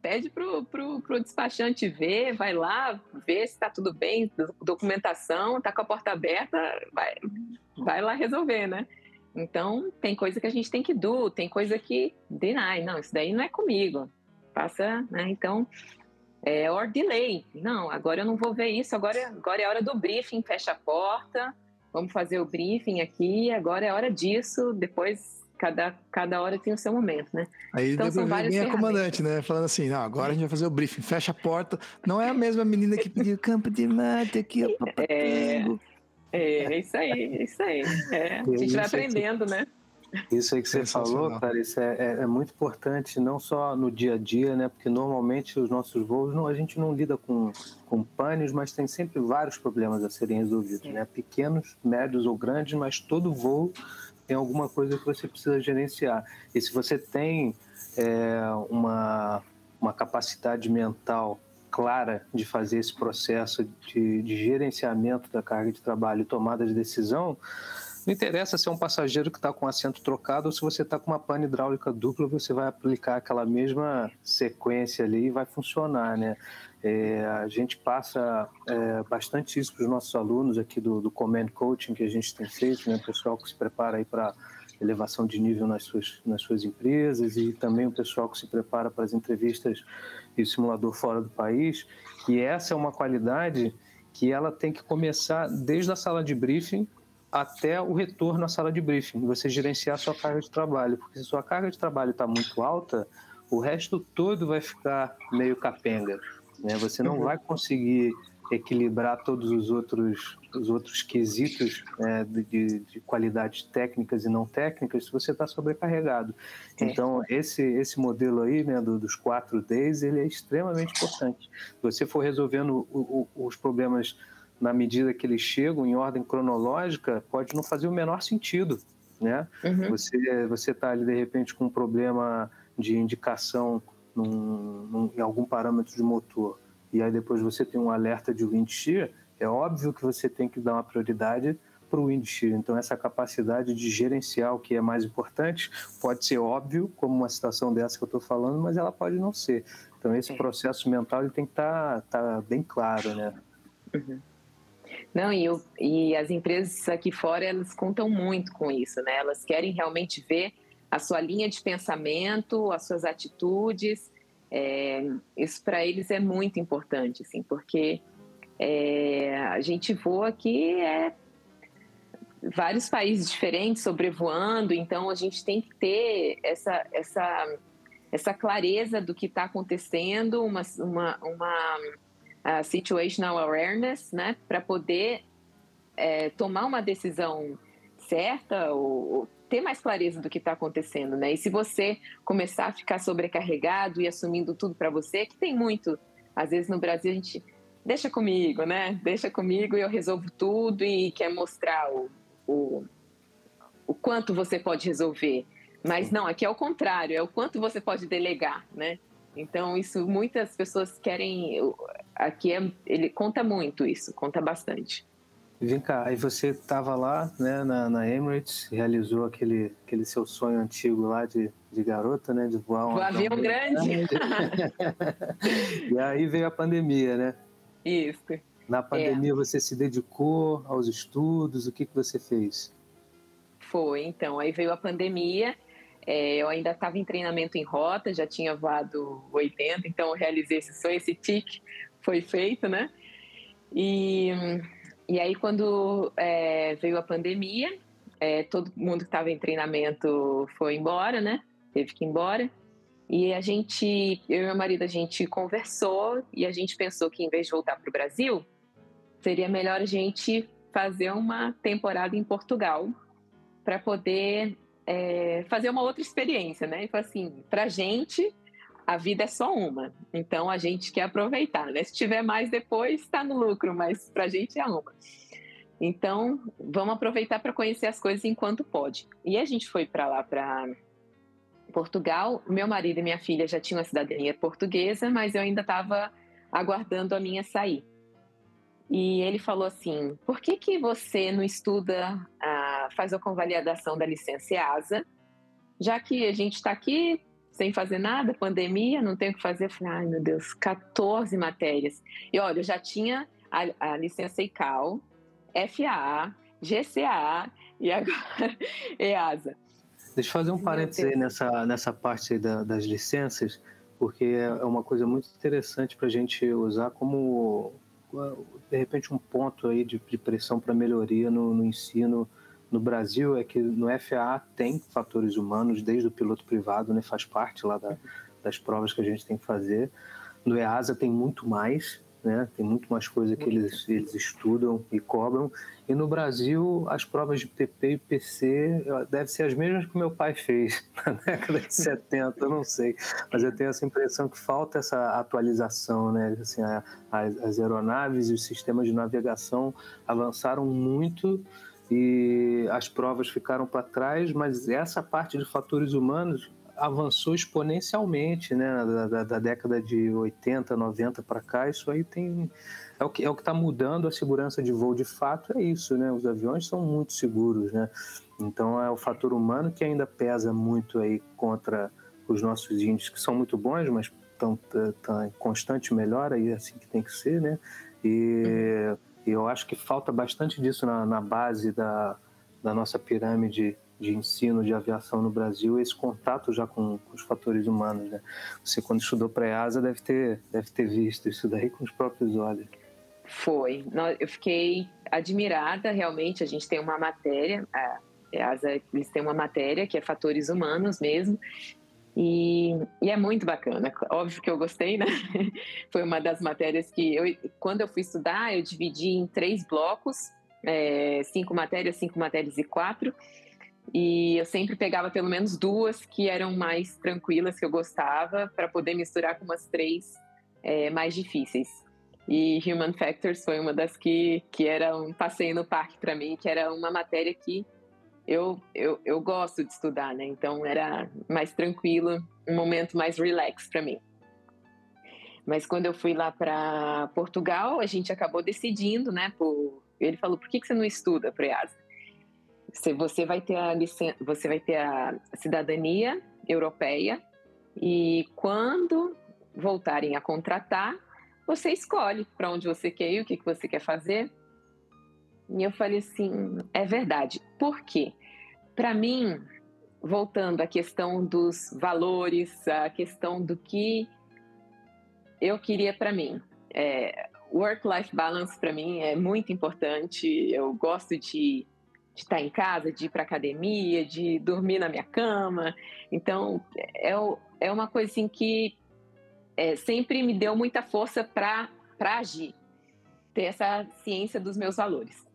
Pede pro, pro, pro despachante ver, vai lá, ver se está tudo bem, documentação, está com a porta aberta, vai, vai lá resolver, né? Então, tem coisa que a gente tem que do, tem coisa que deny. Não, isso daí não é comigo. Passa, né? Então, é or delay. Não, agora eu não vou ver isso. Agora, agora é hora do briefing, fecha a porta. Vamos fazer o briefing aqui. Agora é hora disso. Depois, cada, cada hora tem o seu momento, né? Aí então, são várias vem a comandante, né? Falando assim, não, agora a gente vai fazer o briefing, fecha a porta. Não é a mesma menina que pediu [laughs] campo de mate aqui, ó, é... É, é isso aí, é isso aí. É, a gente vai aprendendo, né? Isso aí que você falou, cara, isso é, é, é, muito importante, não só no dia a dia, né? Porque normalmente os nossos voos, não, a gente não lida com, com panes, mas tem sempre vários problemas a serem resolvidos, Sim. né? Pequenos, médios ou grandes, mas todo voo tem alguma coisa que você precisa gerenciar. E se você tem é, uma, uma capacidade mental clara de fazer esse processo de, de gerenciamento da carga de trabalho e tomada de decisão, não interessa se é um passageiro que está com assento trocado ou se você está com uma pane hidráulica dupla, você vai aplicar aquela mesma sequência ali e vai funcionar, né? É, a gente passa é, bastante isso para os nossos alunos aqui do, do Command Coaching que a gente tem feito, né? O pessoal que se prepara aí para elevação de nível nas suas, nas suas empresas e também o pessoal que se prepara para as entrevistas e simulador fora do país, que essa é uma qualidade que ela tem que começar desde a sala de briefing até o retorno à sala de briefing, você gerenciar a sua carga de trabalho, porque se sua carga de trabalho está muito alta, o resto todo vai ficar meio capenga. Né? Você não vai conseguir equilibrar todos os outros, os outros quesitos né, de, de, qualidades técnicas e não técnicas se você está sobrecarregado. É. Então, esse, esse modelo aí, né, do, dos quatro Ds, ele é extremamente importante. Se você for resolvendo o, o, os problemas na medida que eles chegam em ordem cronológica, pode não fazer o menor sentido, né? Uhum. Você você está ali de repente com um problema de indicação num, num, em algum parâmetro de motor e aí depois você tem um alerta de wind shear, é óbvio que você tem que dar uma prioridade para o wind shear. Então essa capacidade de gerenciar o que é mais importante pode ser óbvio, como uma situação dessa que eu estou falando, mas ela pode não ser. Então esse processo mental ele tem que estar tá, tá bem claro, né? Uhum. Não, e, eu, e as empresas aqui fora, elas contam muito com isso, né? Elas querem realmente ver a sua linha de pensamento, as suas atitudes. É, isso para eles é muito importante, assim, porque é, a gente voa aqui é vários países diferentes sobrevoando, então a gente tem que ter essa, essa, essa clareza do que está acontecendo, uma, uma, uma situational awareness, né, para poder é, tomar uma decisão certa ou, ter mais clareza do que está acontecendo, né? E se você começar a ficar sobrecarregado e assumindo tudo para você, que tem muito, às vezes no Brasil a gente deixa comigo, né? Deixa comigo e eu resolvo tudo e quer mostrar o, o, o quanto você pode resolver. Mas não, aqui é o contrário, é o quanto você pode delegar, né? Então, isso muitas pessoas querem. Aqui é, ele conta muito isso, conta bastante. Vem cá, aí você estava lá né, na, na, Emirates, realizou aquele, aquele seu sonho antigo lá de, de garota, né? De voar um avião grande. [laughs] e aí veio a pandemia, né? Isso. Na pandemia é. você se dedicou aos estudos, o que, que você fez? Foi, então, aí veio a pandemia é, eu ainda estava em treinamento em rota, já tinha voado 80, então eu realizei esse sonho, esse tique foi feito, né? E, e aí, quando é, veio a pandemia, é, todo mundo que estava em treinamento foi embora, né? Teve que ir embora. E a gente, eu e meu marido, a gente conversou e a gente pensou que em vez de voltar para o Brasil, seria melhor a gente fazer uma temporada em Portugal para poder é, fazer uma outra experiência, né? E assim, para gente a vida é só uma, então a gente quer aproveitar, né? Se tiver mais depois, está no lucro, mas para a gente é uma. Então, vamos aproveitar para conhecer as coisas enquanto pode. E a gente foi para lá, para Portugal. Meu marido e minha filha já tinham a cidadania portuguesa, mas eu ainda estava aguardando a minha sair. E ele falou assim: por que, que você não estuda, ah, faz a convalidação da licença EASA, já que a gente está aqui sem fazer nada, pandemia, não tem o que fazer? Eu falei: ai meu Deus, 14 matérias. E olha, eu já tinha a, a licença ICAO, FAA, GCA e agora [laughs] EASA. Deixa eu fazer um parênteses aí nessa, nessa parte da, das licenças, porque é uma coisa muito interessante para a gente usar como de repente um ponto aí de, de pressão para melhoria no, no, ensino no Brasil é que no FAA tem fatores humanos desde o piloto privado, né, faz parte lá da, das provas que a gente tem que fazer. No EASA tem muito mais, né? Tem muito mais coisa que eles, eles estudam e cobram. E no Brasil, as provas de PP e PC devem ser as mesmas que meu pai fez [laughs] na década de 70, eu não sei. Mas eu tenho essa impressão que falta essa atualização, né? Assim, a, as, as aeronaves e os sistemas de navegação avançaram muito e as provas ficaram para trás, mas essa parte de fatores humanos avançou exponencialmente, né? Da, da, da década de 80, 90 para cá, isso aí tem é o que é o que está mudando a segurança de voo de fato é isso, né? Os aviões são muito seguros, né? Então é o fator humano que ainda pesa muito aí contra os nossos índices que são muito bons, mas estão em constante melhora e é assim que tem que ser, né? E, e eu acho que falta bastante disso na, na base da, da nossa pirâmide de ensino de aviação no Brasil, esse contato já com, com os fatores humanos. Né? Você, quando estudou para a EASA, deve ter, deve ter visto isso daí com os próprios olhos. Foi. Eu fiquei admirada, realmente. A gente tem uma matéria, a EASA, eles têm uma matéria que é fatores humanos mesmo, e, e, é muito bacana. Óbvio que eu gostei, né? [laughs] Foi uma das matérias que eu, quando eu fui estudar, eu dividi em três blocos, é, cinco matérias, cinco matérias e quatro. E eu sempre pegava pelo menos duas que eram mais tranquilas, que eu gostava, para poder misturar com umas três é, mais difíceis. E Human Factors foi uma das que, que era um passeio no parque para mim, que era uma matéria que eu, eu, eu gosto de estudar, né? Então era mais tranquilo, um momento mais relax para mim. Mas quando eu fui lá para Portugal, a gente acabou decidindo, né? Por... Ele falou: por que, que você não estuda para EASA? Você vai ter a licen... você vai ter a cidadania europeia e quando voltarem a contratar, você escolhe para onde você quer ir, o que, que você quer fazer. E eu falei assim: é verdade. Por quê? Para mim, voltando à questão dos valores, à questão do que eu queria para mim. É, Work-life balance para mim é muito importante. Eu gosto de, de estar em casa, de ir para academia, de dormir na minha cama. Então, é, é uma coisa assim que é, sempre me deu muita força para agir, ter essa ciência dos meus valores.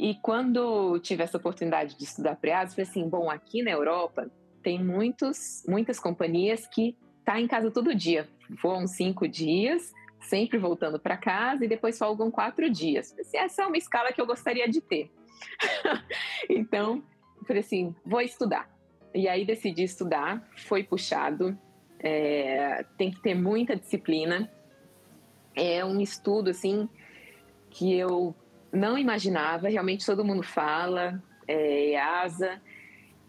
E quando tive essa oportunidade de estudar pré-ASO, falei assim, bom, aqui na Europa tem muitos, muitas companhias que tá em casa todo dia, voam cinco dias, sempre voltando para casa e depois folgam quatro dias. Assim, essa é uma escala que eu gostaria de ter. [laughs] então, falei assim, vou estudar. E aí decidi estudar, foi puxado, é, tem que ter muita disciplina. É um estudo assim que eu não imaginava, realmente todo mundo fala, é asa,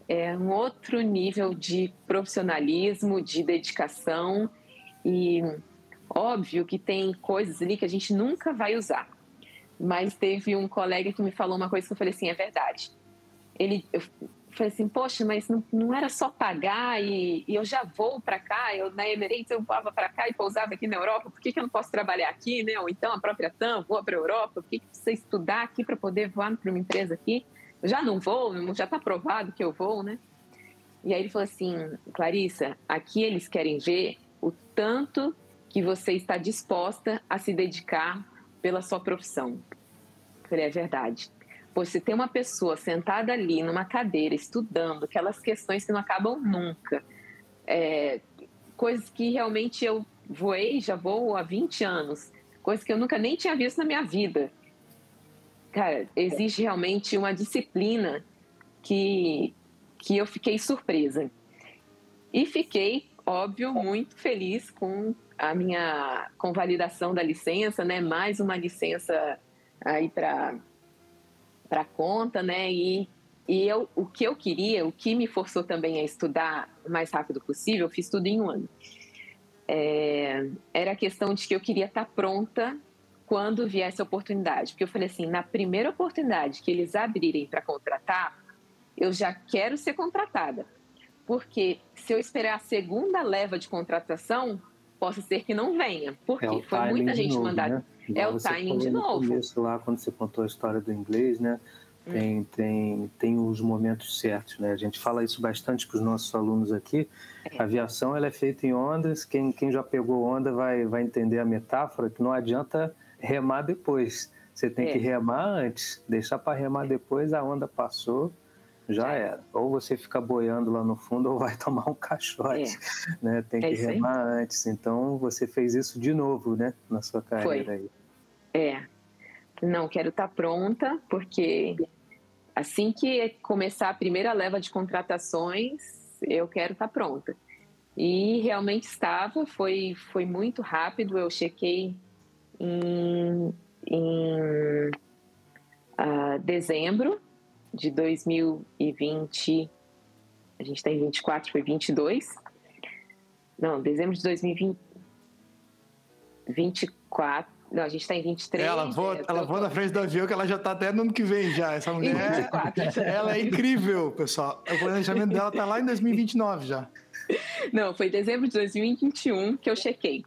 é um outro nível de profissionalismo, de dedicação e óbvio que tem coisas ali que a gente nunca vai usar. Mas teve um colega que me falou uma coisa que eu falei assim, é verdade. Ele, falei assim, poxa, mas não, não era só pagar e, e eu já vou para cá, eu na Emirates eu voava para cá e pousava aqui na Europa, por que, que eu não posso trabalhar aqui, né? Ou então a própria TAM voa para a Europa, por que, que precisa estudar aqui para poder voar para uma empresa aqui? Eu já não vou, já está provado que eu vou, né? E aí ele falou assim, Clarissa, aqui eles querem ver o tanto que você está disposta a se dedicar pela sua profissão. Eu falei, é verdade. Você tem uma pessoa sentada ali numa cadeira estudando aquelas questões que não acabam nunca, é, coisas que realmente eu voei, já vou há 20 anos, coisas que eu nunca nem tinha visto na minha vida. Cara, exige realmente uma disciplina que, que eu fiquei surpresa. E fiquei, óbvio, muito feliz com a minha convalidação da licença, né? Mais uma licença aí para para conta, né? E, e eu, o que eu queria, o que me forçou também a estudar o mais rápido possível, eu fiz tudo em um ano. É, era a questão de que eu queria estar pronta quando viesse a oportunidade. Porque eu falei assim, na primeira oportunidade que eles abrirem para contratar, eu já quero ser contratada. Porque se eu esperar a segunda leva de contratação, possa ser que não venha. Porque é foi muita gente mandada. Né? é o timing de novo. Começo, lá, quando você contou a história do inglês, né? Hum. Tem, hum. tem, tem os momentos certos, né? A gente fala isso bastante para os nossos alunos aqui. É. A aviação ela é feita em ondas. Quem, quem já pegou onda vai, vai entender a metáfora que não adianta remar depois. Você tem é. que remar antes, deixar para remar depois, a onda passou, já é. era. Ou você fica boiando lá no fundo [laughs] ou vai tomar um caixote, é. né? Tem é que remar antes. Então você fez isso de novo, né? Na sua carreira Foi. aí. É. Não, quero estar tá pronta, porque assim que começar a primeira leva de contratações, eu quero estar tá pronta. E realmente estava, foi, foi muito rápido. Eu chequei em, em uh, dezembro de 2020. A gente está em 24, foi 22. Não, dezembro de 2020. 24. Não, a gente está em 23. Ela voa, é, ela voa na frente do avião que ela já está até no ano que vem já. Essa mulher. ela é incrível, pessoal. O planejamento dela está lá em 2029 já. Não, foi dezembro de 2021 que eu chequei.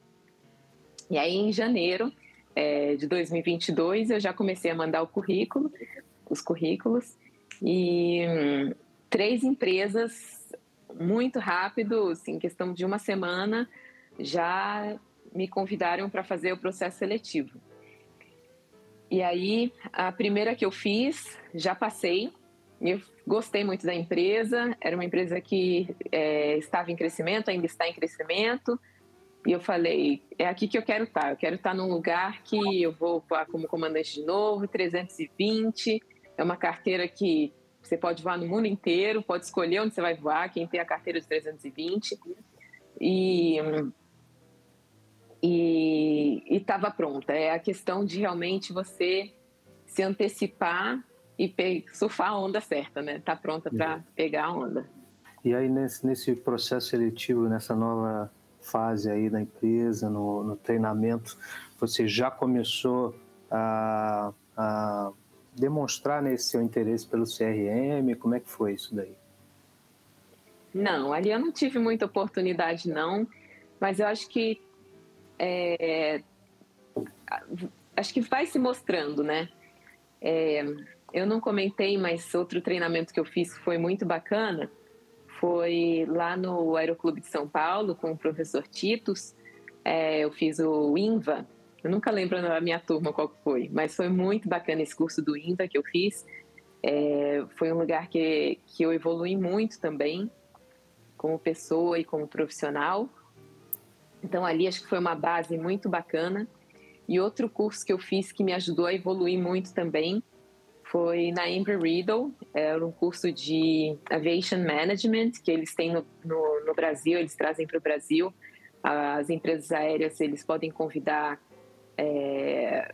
E aí, em janeiro é, de 2022, eu já comecei a mandar o currículo, os currículos, e hum, três empresas, muito rápido, assim, em questão de uma semana, já me convidaram para fazer o processo seletivo. E aí, a primeira que eu fiz, já passei, eu gostei muito da empresa, era uma empresa que é, estava em crescimento, ainda está em crescimento. E eu falei, é aqui que eu quero estar. Eu quero estar num lugar que eu vou como comandante de novo, 320. É uma carteira que você pode voar no mundo inteiro, pode escolher onde você vai voar, quem tem a carteira de 320. E e estava pronta. É a questão de realmente você se antecipar e surfar a onda certa, né? Tá pronta para pegar a onda. E aí nesse, nesse processo seletivo, nessa nova fase aí da empresa, no, no treinamento, você já começou a, a demonstrar né, seu interesse pelo CRM? Como é que foi isso daí? Não, ali eu não tive muita oportunidade não, mas eu acho que é, acho que vai se mostrando, né? É, eu não comentei, mas outro treinamento que eu fiz foi muito bacana. Foi lá no Aeroclube de São Paulo com o professor Titus. É, eu fiz o INVA. Eu nunca lembro da minha turma qual foi, mas foi muito bacana esse curso do INVA que eu fiz. É, foi um lugar que, que eu evolui muito também, como pessoa e como profissional. Então, ali acho que foi uma base muito bacana. E outro curso que eu fiz que me ajudou a evoluir muito também foi na Embry Riddle, era um curso de Aviation Management que eles têm no, no, no Brasil, eles trazem para o Brasil. As empresas aéreas, eles podem convidar é,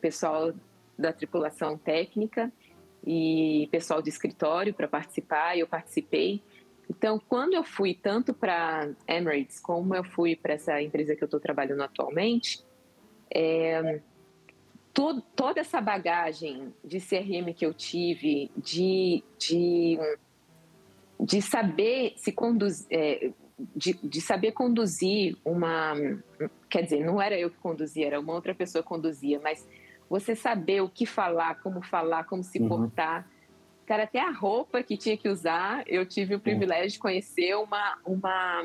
pessoal da tripulação técnica e pessoal de escritório para participar, e eu participei. Então, quando eu fui tanto para Emirates como eu fui para essa empresa que eu estou trabalhando atualmente, é, todo, toda essa bagagem de CRM que eu tive, de, de, de saber se conduzir, é, de, de, saber conduzir uma. Quer dizer, não era eu que conduzia, era uma outra pessoa que conduzia, mas você saber o que falar, como falar, como se uhum. portar. Cara, até a roupa que tinha que usar, eu tive o privilégio de conhecer uma, uma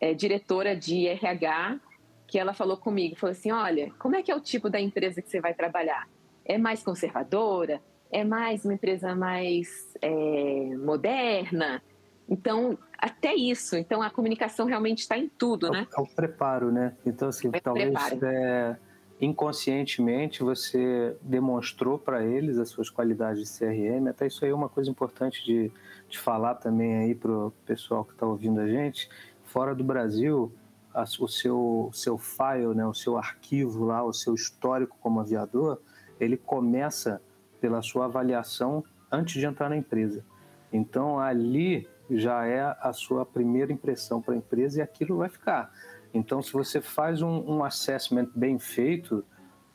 é, diretora de RH que ela falou comigo, falou assim, olha, como é que é o tipo da empresa que você vai trabalhar? É mais conservadora? É mais uma empresa mais é, moderna? Então, até isso. Então, a comunicação realmente está em tudo, né? É o preparo, né? Então, assim, é talvez é, inconscientemente você demonstrou para eles as suas qualidades de CRM. Até isso aí é uma coisa importante de, de falar também aí para o pessoal que está ouvindo a gente. Fora do Brasil, a, o seu, seu file, né, o seu arquivo lá, o seu histórico como aviador, ele começa pela sua avaliação antes de entrar na empresa. Então ali já é a sua primeira impressão para a empresa e aquilo vai ficar. Então se você faz um, um assessment bem feito,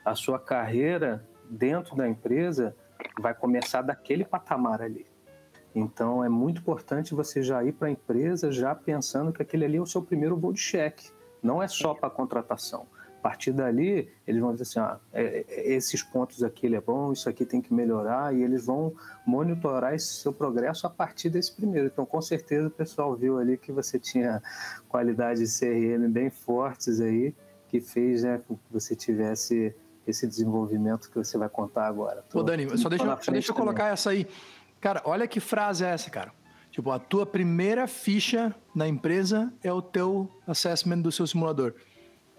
a sua carreira dentro da empresa vai começar daquele patamar ali. Então é muito importante você já ir para a empresa já pensando que aquele ali é o seu primeiro voo de cheque. Não é só para contratação. A partir dali, eles vão dizer assim: ah, é, é, esses pontos aqui ele é bom, isso aqui tem que melhorar, e eles vão monitorar esse seu progresso a partir desse primeiro. Então, com certeza, o pessoal viu ali que você tinha qualidades de CRM bem fortes aí, que fez né, com que você tivesse esse desenvolvimento que você vai contar agora. Tô, Ô, Dani, só deixa, só deixa eu colocar essa aí. Cara, olha que frase é essa, cara. Tipo, a tua primeira ficha na empresa é o teu assessment do seu simulador.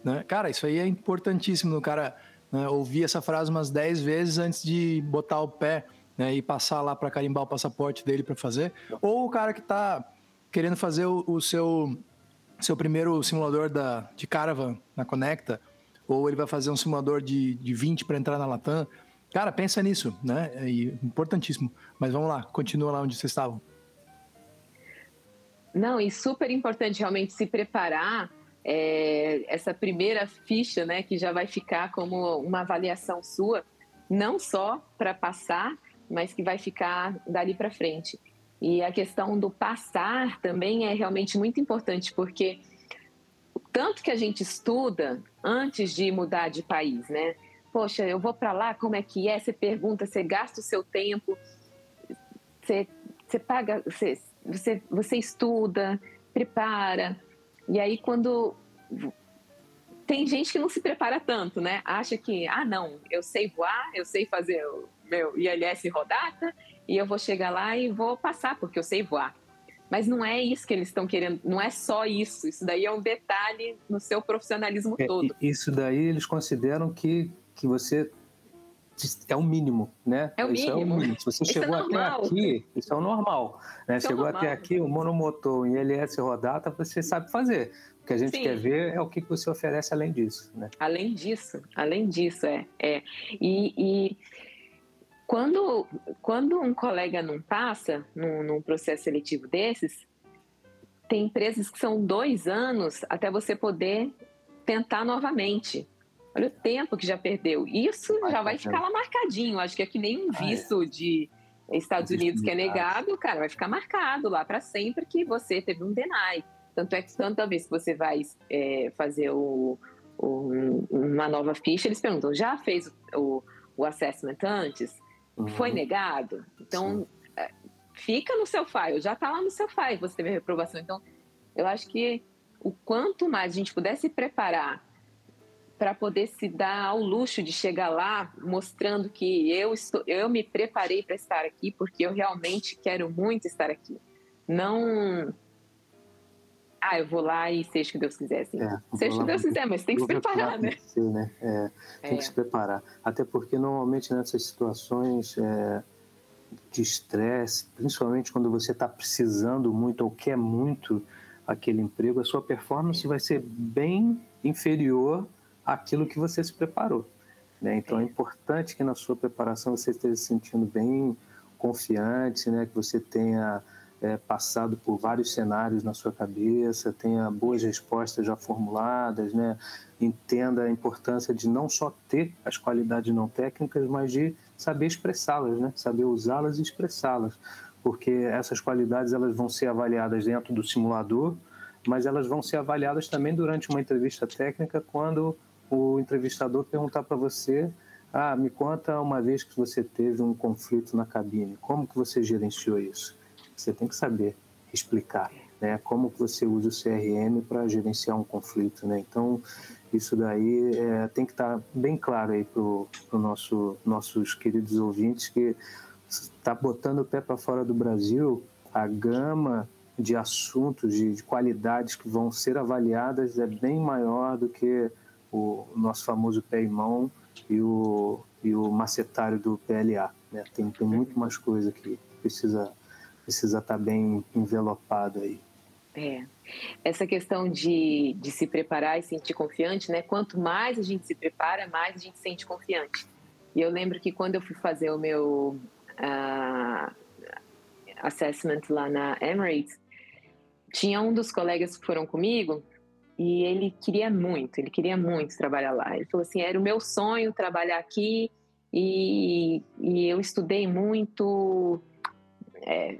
Né? Cara, isso aí é importantíssimo o cara né, ouvir essa frase umas 10 vezes antes de botar o pé né, e passar lá para carimbar o passaporte dele para fazer, ou o cara que está querendo fazer o, o, seu seu primeiro simulador da, de Caravan na Conecta, ou ele vai fazer um simulador de, de 20 para entrar na Latam. Cara, pensa nisso, né? É importantíssimo. Mas vamos lá, continua lá onde vocês estavam. Não, e super importante realmente se preparar é, essa primeira ficha, né, que já vai ficar como uma avaliação sua, não só para passar, mas que vai ficar dali para frente. E a questão do passar também é realmente muito importante, porque tanto que a gente estuda antes de mudar de país, né? Poxa, eu vou para lá, como é que é? Você pergunta, você gasta o seu tempo, você, você paga, você, você, você estuda, prepara. E aí, quando. Tem gente que não se prepara tanto, né? Acha que, ah, não, eu sei voar, eu sei fazer o meu ILS rodata e eu vou chegar lá e vou passar, porque eu sei voar. Mas não é isso que eles estão querendo, não é só isso. Isso daí é um detalhe no seu profissionalismo é, todo. Isso daí eles consideram que, que você é o mínimo, né? É o isso mínimo. É o mínimo. Se você isso é chegou é até aqui, isso é o normal. Né? Isso é chegou é até aqui, o monomotor em LS rodata, você sabe fazer. O que a gente Sim. quer ver é o que você oferece além disso, né? Além disso, além disso, é. é. E, e quando, quando um colega não passa num, num processo seletivo desses, tem empresas que são dois anos até você poder tentar novamente. Olha o tempo que já perdeu. Isso vai já vai ficar lá marcadinho. Acho que é que nem um ah, é. visto de Estados Unidos que é negado, cara, vai ficar marcado lá para sempre que você teve um deny. Tanto é que tanta vez que você vai é, fazer o, o, uma nova ficha, eles perguntam: já fez o, o assessment antes? Uhum. Foi negado? Então, é, fica no seu file, já está lá no seu file, você teve a reprovação. Então, eu acho que o quanto mais a gente puder se preparar para poder se dar ao luxo de chegar lá mostrando que eu estou, eu me preparei para estar aqui porque eu realmente quero muito estar aqui. Não ah, eu vou lá e seja o que Deus quiser, assim. É, seja o que Deus quiser, mas tem que se preparar, né? né? É, tem é. que se preparar. Até porque normalmente nessas situações é, de estresse, principalmente quando você está precisando muito ou quer muito aquele emprego, a sua performance vai ser bem inferior aquilo que você se preparou. Né? Então é importante que na sua preparação você esteja se sentindo bem confiante, né? que você tenha é, passado por vários cenários na sua cabeça, tenha boas respostas já formuladas, né? entenda a importância de não só ter as qualidades não técnicas, mas de saber expressá-las, né? saber usá-las e expressá-las, porque essas qualidades elas vão ser avaliadas dentro do simulador, mas elas vão ser avaliadas também durante uma entrevista técnica quando o entrevistador perguntar para você ah, me conta uma vez que você teve um conflito na cabine, como que você gerenciou isso? Você tem que saber explicar, né? Como que você usa o CRM para gerenciar um conflito, né? Então, isso daí é, tem que estar tá bem claro aí para os nosso, nossos queridos ouvintes que está botando o pé para fora do Brasil, a gama de assuntos, de, de qualidades que vão ser avaliadas é bem maior do que o nosso famoso pé e mão e o, e o macetário do PLA. Né? Tem, tem muito mais coisa que precisa precisa estar tá bem envelopado aí. É. Essa questão de, de se preparar e sentir confiante, né? Quanto mais a gente se prepara, mais a gente se sente confiante. E eu lembro que quando eu fui fazer o meu uh, assessment lá na Emirates, tinha um dos colegas que foram comigo e ele queria muito, ele queria muito trabalhar lá. Ele falou assim: era o meu sonho trabalhar aqui e, e eu estudei muito. É,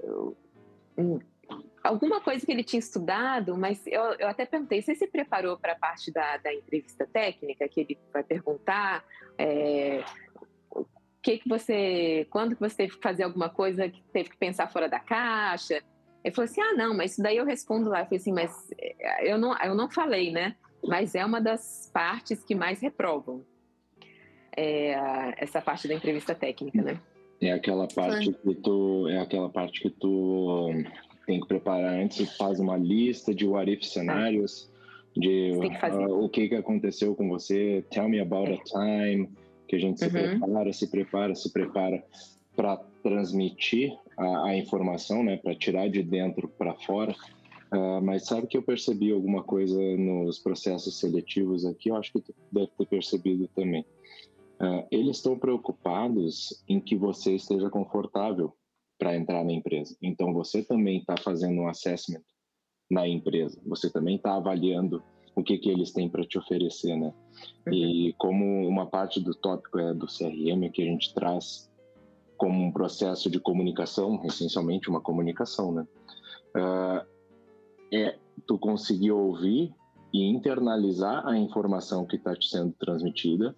alguma coisa que ele tinha estudado, mas eu, eu até perguntei: você se preparou para a parte da, da entrevista técnica, que ele vai perguntar? É, que que você, quando que você teve que fazer alguma coisa que teve que pensar fora da caixa? Ele falou assim: ah, não, mas isso daí eu respondo lá. Eu falei assim, mas eh, eu não, eu não falei, né? Mas é uma das partes que mais reprovam é, essa parte da entrevista técnica, né? É aquela parte que tu é aquela parte que tu tem que preparar antes, faz uma lista de what if cenários, de uh, o que que aconteceu com você, tell me about é. a time, que a gente se uhum. prepara, se prepara, se prepara para transmitir a, a informação, né, para tirar de dentro para fora. Uh, mas sabe que eu percebi alguma coisa nos processos seletivos aqui? Eu acho que tu deve ter percebido também. Uh, eles estão preocupados em que você esteja confortável para entrar na empresa. Então você também está fazendo um assessment na empresa. Você também está avaliando o que, que eles têm para te oferecer, né? Uhum. E como uma parte do tópico é do CRM que a gente traz como um processo de comunicação, essencialmente uma comunicação, né? Uh, é tu conseguir ouvir e internalizar a informação que está te sendo transmitida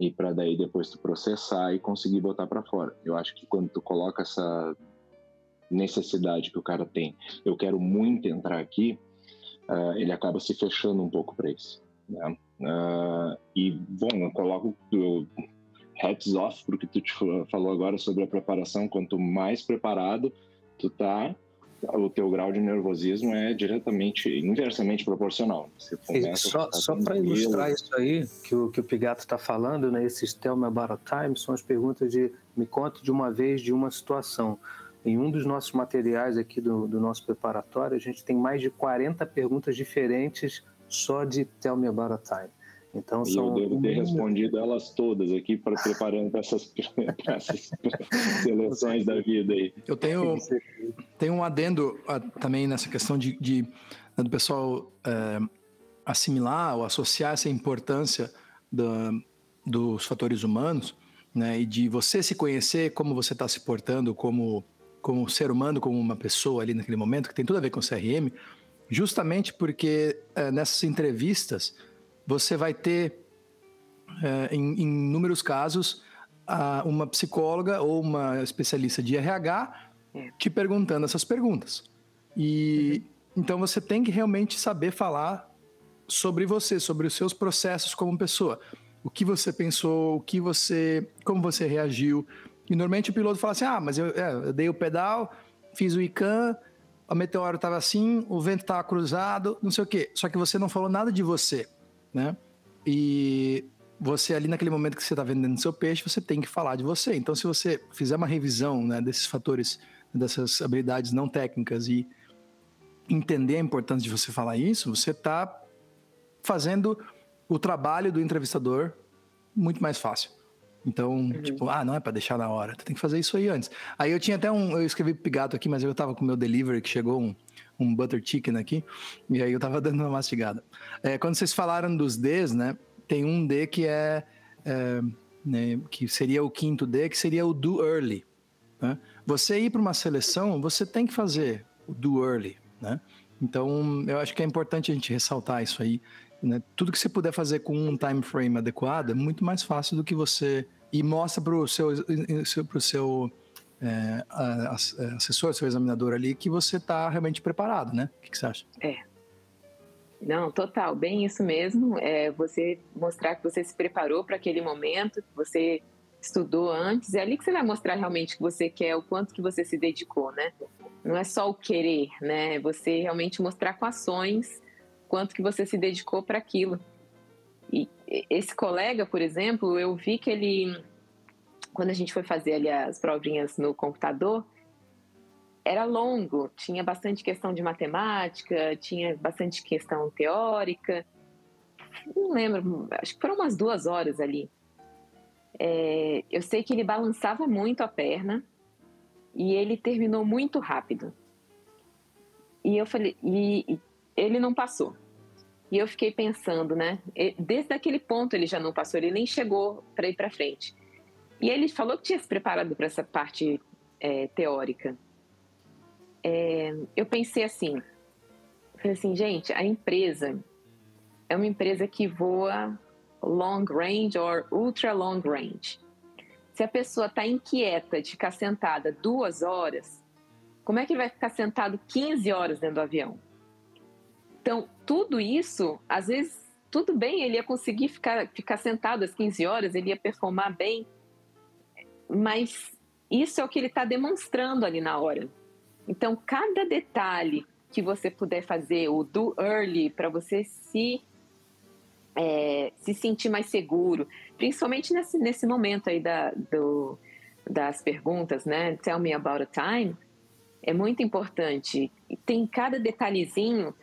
e para daí depois tu processar e conseguir botar para fora. Eu acho que quando tu coloca essa necessidade que o cara tem, eu quero muito entrar aqui, uh, ele acaba se fechando um pouco para isso. Né? Uh, e, bom, eu coloco eu, hats off pro que tu te falou agora sobre a preparação. Quanto mais preparado tu tá, o teu grau de nervosismo é diretamente, inversamente proporcional. só só para ilustrar isso aí, que o, que o Pigato está falando, né, esses Tell Me About a Time, são as perguntas de me conte de uma vez de uma situação. Em um dos nossos materiais aqui do, do nosso preparatório, a gente tem mais de 40 perguntas diferentes só de Tell Me About a Time. Então, e eu devo ter respondido elas todas aqui para preparando para essas, [laughs] essas [laughs] seleções da vida aí. Eu tenho, tenho um adendo uh, também nessa questão de, de né, do pessoal uh, assimilar ou associar essa importância da, dos fatores humanos, né, e de você se conhecer como você está se portando como como ser humano, como uma pessoa ali naquele momento, que tem tudo a ver com o CRM, justamente porque uh, nessas entrevistas você vai ter, é, em, em inúmeros casos, a, uma psicóloga ou uma especialista de RH é. te perguntando essas perguntas. E uhum. então você tem que realmente saber falar sobre você, sobre os seus processos como pessoa. O que você pensou, o que você, como você reagiu. E normalmente o piloto fala assim: ah, mas eu, é, eu dei o pedal, fiz o ICANN, o meteoro estava assim, o vento estava cruzado, não sei o quê. Só que você não falou nada de você né? E você ali naquele momento que você está vendendo seu peixe, você tem que falar de você. Então, se você fizer uma revisão né, desses fatores, dessas habilidades não técnicas e entender a importância de você falar isso, você está fazendo o trabalho do entrevistador muito mais fácil. Então, uhum. tipo, ah, não é para deixar na hora, tu tem que fazer isso aí antes. Aí eu tinha até um, eu escrevi pigato aqui, mas eu tava com o meu delivery que chegou um, um butter chicken aqui, e aí eu tava [laughs] dando uma mastigada. É, quando vocês falaram dos Ds, né, tem um D que é, é né, que seria o quinto D, que seria o do early. Né? Você ir para uma seleção, você tem que fazer o do early, né? Então, eu acho que é importante a gente ressaltar isso aí. Né? Tudo que você puder fazer com um time frame adequado é muito mais fácil do que você e mostra para o seu, pro seu é, assessor, seu examinador ali, que você está realmente preparado, né? O que, que, você acha? É. Não, total, bem isso mesmo. É você mostrar que você se preparou para aquele momento, que você estudou antes. É ali que você vai mostrar realmente que você quer, o quanto que você se dedicou, né? Não é só o querer, né? É você realmente mostrar com ações quanto que você se dedicou para aquilo. E esse colega, por exemplo, eu vi que ele quando a gente foi fazer ali as provinhas no computador, era longo, tinha bastante questão de matemática, tinha bastante questão teórica. Não lembro, acho que foram umas duas horas ali. É, eu sei que ele balançava muito a perna e ele terminou muito rápido. E eu falei, e, ele não passou. E eu fiquei pensando, né? Desde aquele ponto ele já não passou, ele nem chegou para ir para frente. E ele falou que tinha se preparado para essa parte é, teórica. É, eu pensei assim, falei assim, gente, a empresa é uma empresa que voa long range or ultra long range. Se a pessoa está inquieta de ficar sentada duas horas, como é que vai ficar sentado 15 horas dentro do avião? Então, tudo isso, às vezes, tudo bem, ele ia conseguir ficar, ficar sentado às 15 horas, ele ia performar bem, mas isso é o que ele está demonstrando ali na hora. Então, cada detalhe que você puder fazer, o do early, para você se, é, se sentir mais seguro, principalmente nesse, nesse momento aí da, do, das perguntas, né? Tell me about a time. É muito importante. Tem cada detalhezinho.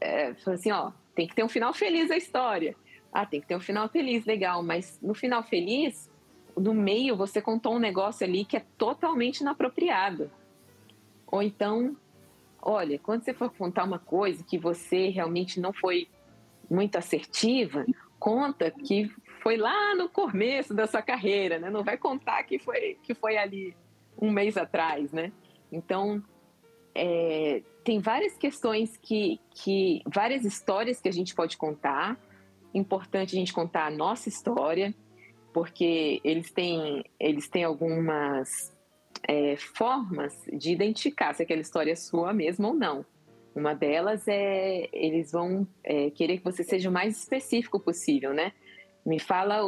É, assim, ó, tem que ter um final feliz a história. Ah, tem que ter um final feliz, legal. Mas no final feliz, no meio você contou um negócio ali que é totalmente inapropriado. Ou então, olha, quando você for contar uma coisa que você realmente não foi muito assertiva, conta que foi lá no começo da sua carreira, né? Não vai contar que foi, que foi ali um mês atrás, né? Então, é, tem várias questões que, que, várias histórias que a gente pode contar. Importante a gente contar a nossa história, porque eles têm, eles têm algumas é, formas de identificar se aquela história é sua mesmo ou não. Uma delas é eles vão é, querer que você seja o mais específico possível, né? Me fala,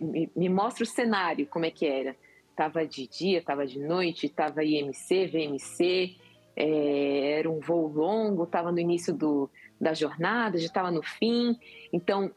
me, me mostra o cenário, como é que era. Tava de dia, tava de noite, tava IMC, VMC, é, era um voo longo, estava no início do, da jornada, já estava no fim. Então,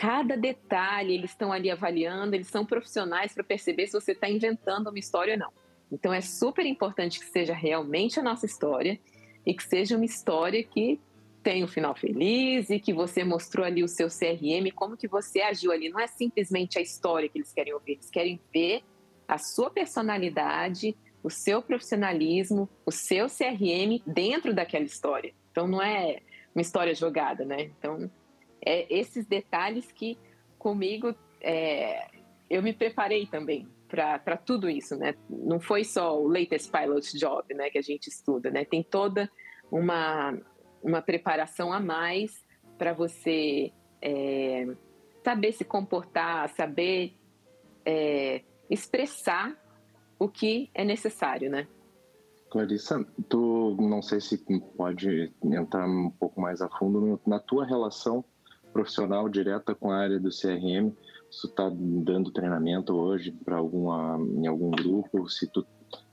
cada detalhe eles estão ali avaliando, eles são profissionais para perceber se você está inventando uma história ou não. Então, é super importante que seja realmente a nossa história e que seja uma história que tem um final feliz e que você mostrou ali o seu CRM, como que você agiu ali. Não é simplesmente a história que eles querem ouvir, eles querem ver a sua personalidade, o seu profissionalismo, o seu CRM dentro daquela história. Então não é uma história jogada, né? Então é esses detalhes que comigo é, eu me preparei também para tudo isso, né? Não foi só o latest pilot job, né, que a gente estuda, né? Tem toda uma uma preparação a mais para você é, saber se comportar, saber é, expressar o que é necessário, né? Clarissa, tu não sei se pode entrar um pouco mais a fundo na tua relação profissional direta com a área do CRM. Se tu está dando treinamento hoje para alguma em algum grupo, se tu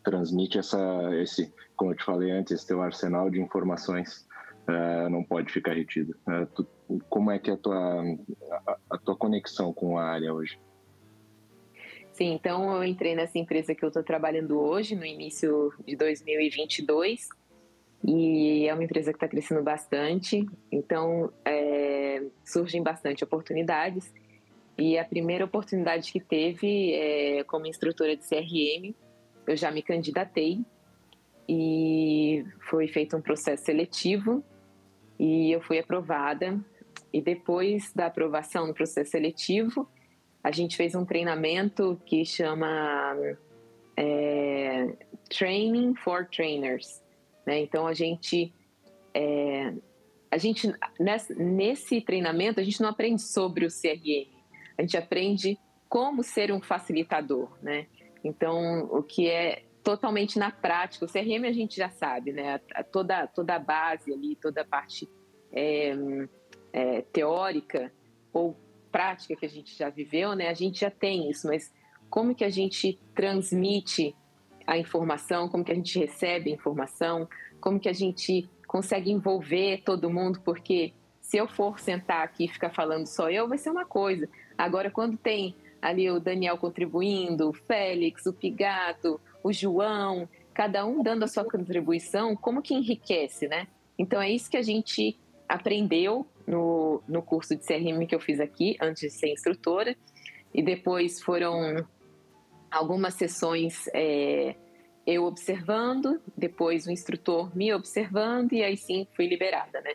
transmite essa esse, como eu te falei antes, esse teu arsenal de informações uh, não pode ficar retido. Uh, tu, como é que é a tua, a, a, tua conexão com a área hoje? Sim, então eu entrei nessa empresa que eu estou trabalhando hoje, no início de 2022, e é uma empresa que está crescendo bastante, então é, surgem bastante oportunidades. E a primeira oportunidade que teve é, como instrutora de CRM, eu já me candidatei e foi feito um processo seletivo e eu fui aprovada. E depois da aprovação no processo seletivo, a gente fez um treinamento que chama é, Training for Trainers. Né? Então a gente, é, a gente nesse, treinamento a gente não aprende sobre o CRM, a gente aprende como ser um facilitador, né? Então o que é totalmente na prática. O CRM a gente já sabe, né? Toda, toda a base ali, toda a parte é, é, teórica ou prática que a gente já viveu, né? A gente já tem isso, mas como que a gente transmite a informação, como que a gente recebe a informação, como que a gente consegue envolver todo mundo, porque se eu for sentar aqui e ficar falando só eu, vai ser uma coisa. Agora, quando tem ali o Daniel contribuindo, o Félix, o Pigato, o João, cada um dando a sua contribuição, como que enriquece, né? Então é isso que a gente aprendeu no, no curso de CRM que eu fiz aqui, antes de ser instrutora, e depois foram algumas sessões é, eu observando, depois o instrutor me observando, e aí sim fui liberada, né?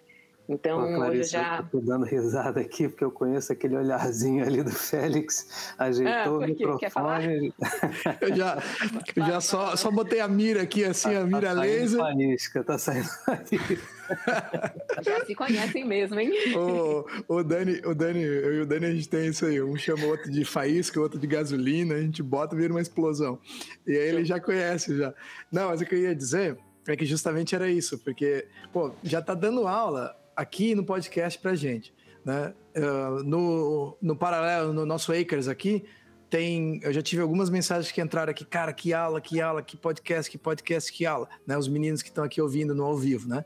Então, Pô, Clarice, hoje eu já. Eu tô dando risada aqui, porque eu conheço aquele olharzinho ali do Félix, ajeitou ah, o microfone. eu já, [laughs] eu já só, só botei a mira aqui, assim, tá, a mira tá laser. Faísca, tá saindo [laughs] Já se conhecem mesmo, hein? [laughs] O, o, Dani, o Dani, eu e o Dani, a gente tem isso aí. Um chama o outro de faísca, o outro de gasolina, a gente bota e vira uma explosão. E aí ele já conhece, já. Não, mas o que eu ia dizer é que justamente era isso, porque, pô, já tá dando aula aqui no podcast pra gente. Né? Uh, no, no paralelo, no nosso Acres aqui, tem. Eu já tive algumas mensagens que entraram aqui, cara, que aula, que aula, que podcast, que podcast, que aula, né? Os meninos que estão aqui ouvindo no ao vivo, né?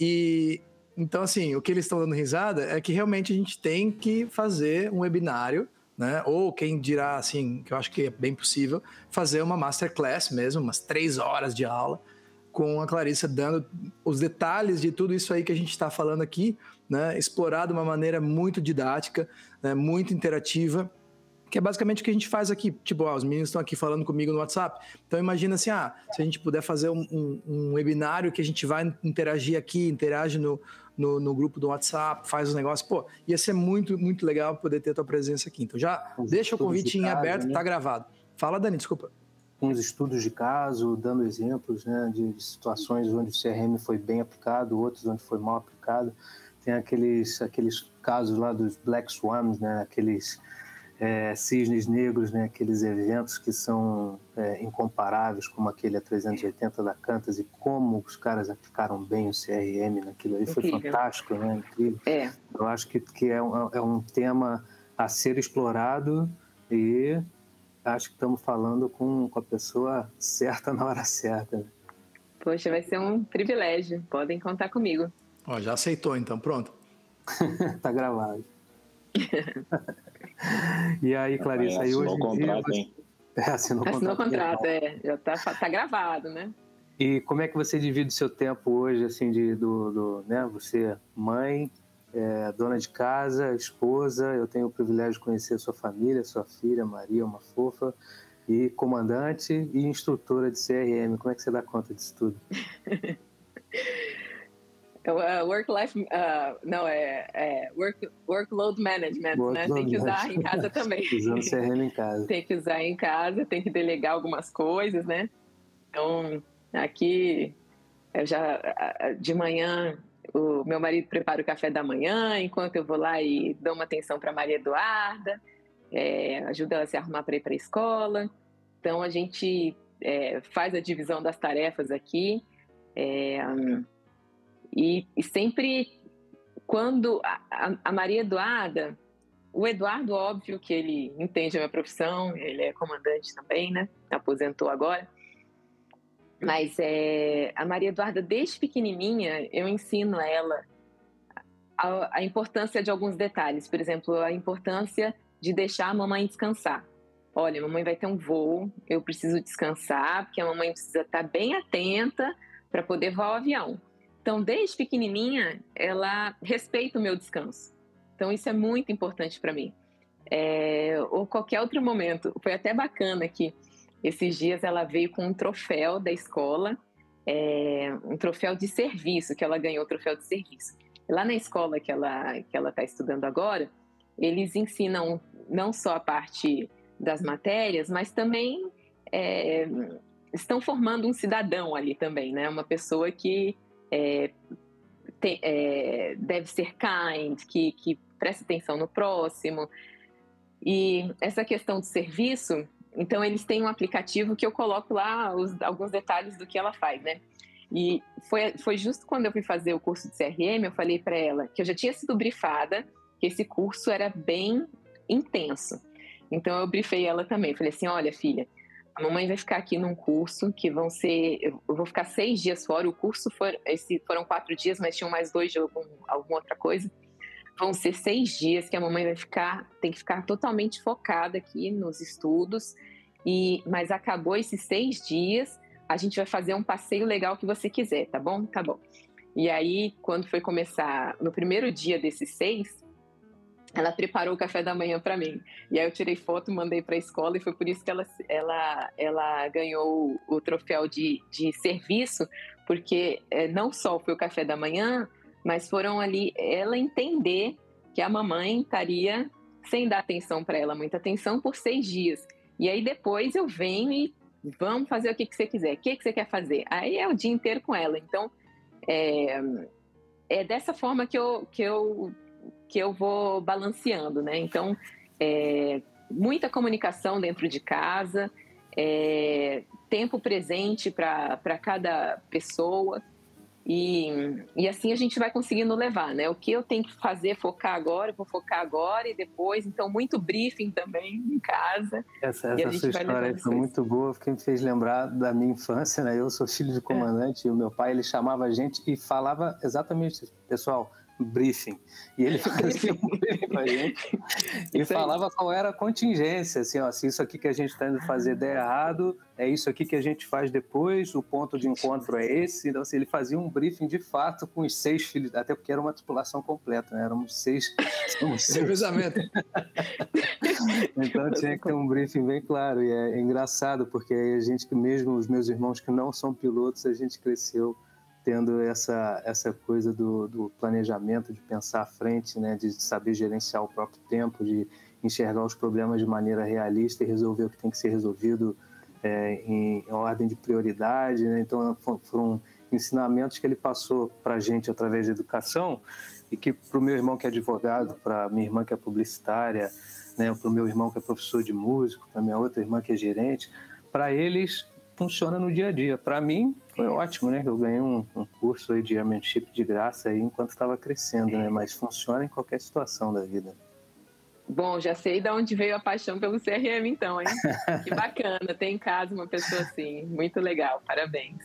E então, assim, o que eles estão dando risada é que realmente a gente tem que fazer um webinário, né? Ou quem dirá assim, que eu acho que é bem possível, fazer uma masterclass mesmo, umas três horas de aula, com a Clarissa dando os detalhes de tudo isso aí que a gente está falando aqui, né? Explorar de uma maneira muito didática, né? muito interativa que é basicamente o que a gente faz aqui. Tipo, ó, os meninos estão aqui falando comigo no WhatsApp. Então imagina assim, ah, se a gente puder fazer um, um, um webinário que a gente vai interagir aqui, interage no, no, no, grupo do WhatsApp, faz os negócios, pô, ia ser muito, muito legal poder ter a tua presença aqui. Então já deixa o convite em aberto, né? tá gravado. Fala, Dani, desculpa. Uns estudos de caso, dando exemplos né, de, de situações onde o CRM foi bem aplicado, outros onde foi mal aplicado. Tem aqueles, aqueles casos lá dos Black Swans, né, aqueles é, cisnes negros, né, aqueles eventos que são é, incomparáveis, como aquele a 380 da Cantas, e como os caras aplicaram bem o CRM naquilo ali, foi fantástico, né, incrível. É. Eu acho que, que é, um, é um tema a ser explorado e acho que estamos falando com, com a pessoa certa na hora certa. Né? Poxa, vai ser um privilégio, podem contar comigo. Ó, já aceitou então, pronto. [laughs] tá gravado. [laughs] e aí, Clarissa, aí hoje. Contrato, dia, [laughs] É, assinou, assinou contrato, contrato é. Já tá, tá gravado, né? E como é que você divide o seu tempo hoje, assim, de, do, do né? Você, é mãe, é, dona de casa, esposa, eu tenho o privilégio de conhecer a sua família, sua filha, Maria, uma fofa, e comandante e instrutora de CRM. Como é que você dá conta disso tudo? [laughs] Uh, work life uh, não é, é work, workload management workload né? Tem que usar em casa também. Usando CRM em casa. [laughs] Tem que usar em casa tem que delegar algumas coisas né? Então aqui eu já de manhã o meu marido prepara o café da manhã enquanto eu vou lá e dou uma atenção para Maria Eduarda é, ajuda ela a se arrumar para ir para a escola então a gente é, faz a divisão das tarefas aqui é, e, e sempre quando a, a, Maria Eduarda, o Eduardo, óbvio que ele entende a minha profissão, ele é comandante também, né? Aposentou agora. Mas é, a Maria Eduarda, desde pequenininha, eu ensino a ela a, a, importância de alguns detalhes. Por exemplo, a importância de deixar a mamãe descansar. Olha, a mamãe vai ter um voo, eu preciso descansar, porque a mamãe precisa estar bem atenta para poder voar o avião. Então, desde pequenininha, ela respeita o meu descanso. Então, isso é muito importante para mim. É, ou qualquer outro momento. Foi até bacana que esses dias ela veio com um troféu da escola, é, um troféu de serviço, que ela ganhou o troféu de serviço. Lá na escola que ela que ela está estudando agora, eles ensinam não só a parte das matérias, mas também é, estão formando um cidadão ali também, né? Uma pessoa que é, é, deve ser kind, que, que preste atenção no próximo. E essa questão de serviço, então eles têm um aplicativo que eu coloco lá os, alguns detalhes do que ela faz, né? E foi, foi justo quando eu fui fazer o curso de CRM, eu falei para ela que eu já tinha sido brifada, que esse curso era bem intenso. Então eu brifei ela também, falei assim, olha filha, a mamãe vai ficar aqui num curso que vão ser. Eu vou ficar seis dias fora. O curso for, esse, foram quatro dias, mas tinham mais dois de algum, alguma outra coisa. Vão ser seis dias que a mamãe vai ficar, tem que ficar totalmente focada aqui nos estudos. E, mas acabou esses seis dias, a gente vai fazer um passeio legal que você quiser, tá bom? Tá bom. E aí, quando foi começar, no primeiro dia desses seis, ela preparou o café da manhã para mim. E aí eu tirei foto, mandei para a escola e foi por isso que ela, ela, ela ganhou o troféu de, de serviço, porque é, não só foi o café da manhã, mas foram ali ela entender que a mamãe estaria sem dar atenção para ela, muita atenção por seis dias. E aí depois eu venho e vamos fazer o que, que você quiser. O que, que você quer fazer? Aí é o dia inteiro com ela. Então, é, é dessa forma que eu, que eu que eu vou balanceando, né? Então, é, muita comunicação dentro de casa, é, tempo presente para cada pessoa. E, e assim a gente vai conseguindo levar, né? O que eu tenho que fazer, focar agora, vou focar agora e depois. Então, muito briefing também em casa. Essa, essa sua história foi muito boa, porque me fez lembrar da minha infância, né? Eu sou filho de comandante é. e o meu pai, ele chamava a gente e falava exatamente isso. Pessoal, briefing. E ele [laughs] fazia um briefing pra gente e falava qual era a contingência, assim, ó, se isso aqui que a gente está indo fazer der errado, é isso aqui que a gente faz depois, o ponto de encontro é esse. Então, assim, ele fazia um briefing de fato com os seis filhos, até porque era uma tripulação completa, né? Éramos seis. Revezamento. [laughs] então tinha que ter um briefing bem claro. E é engraçado, porque a gente, mesmo os meus irmãos que não são pilotos, a gente cresceu tendo essa, essa coisa do, do, planejamento, de pensar à frente, né, de saber gerenciar o próprio tempo, de enxergar os problemas de maneira realista e resolver o que tem que ser resolvido é, em, em, ordem de prioridade. Né? Então, foram ensinamentos que ele passou para a gente através da educação e que para o meu irmão que é advogado, para minha irmã que é publicitária, né, para o meu irmão que é professor de músico, para minha outra irmã que é gerente, para eles funciona no dia a dia. Para mim, foi ótimo, né? Eu ganhei um, um curso aí de airmanship de graça aí enquanto estava crescendo, né? Mas funciona em qualquer situação da vida. Bom, já sei de onde veio a paixão pelo CRM, então, hein? que bacana, tem em casa uma pessoa assim. Muito legal, parabéns.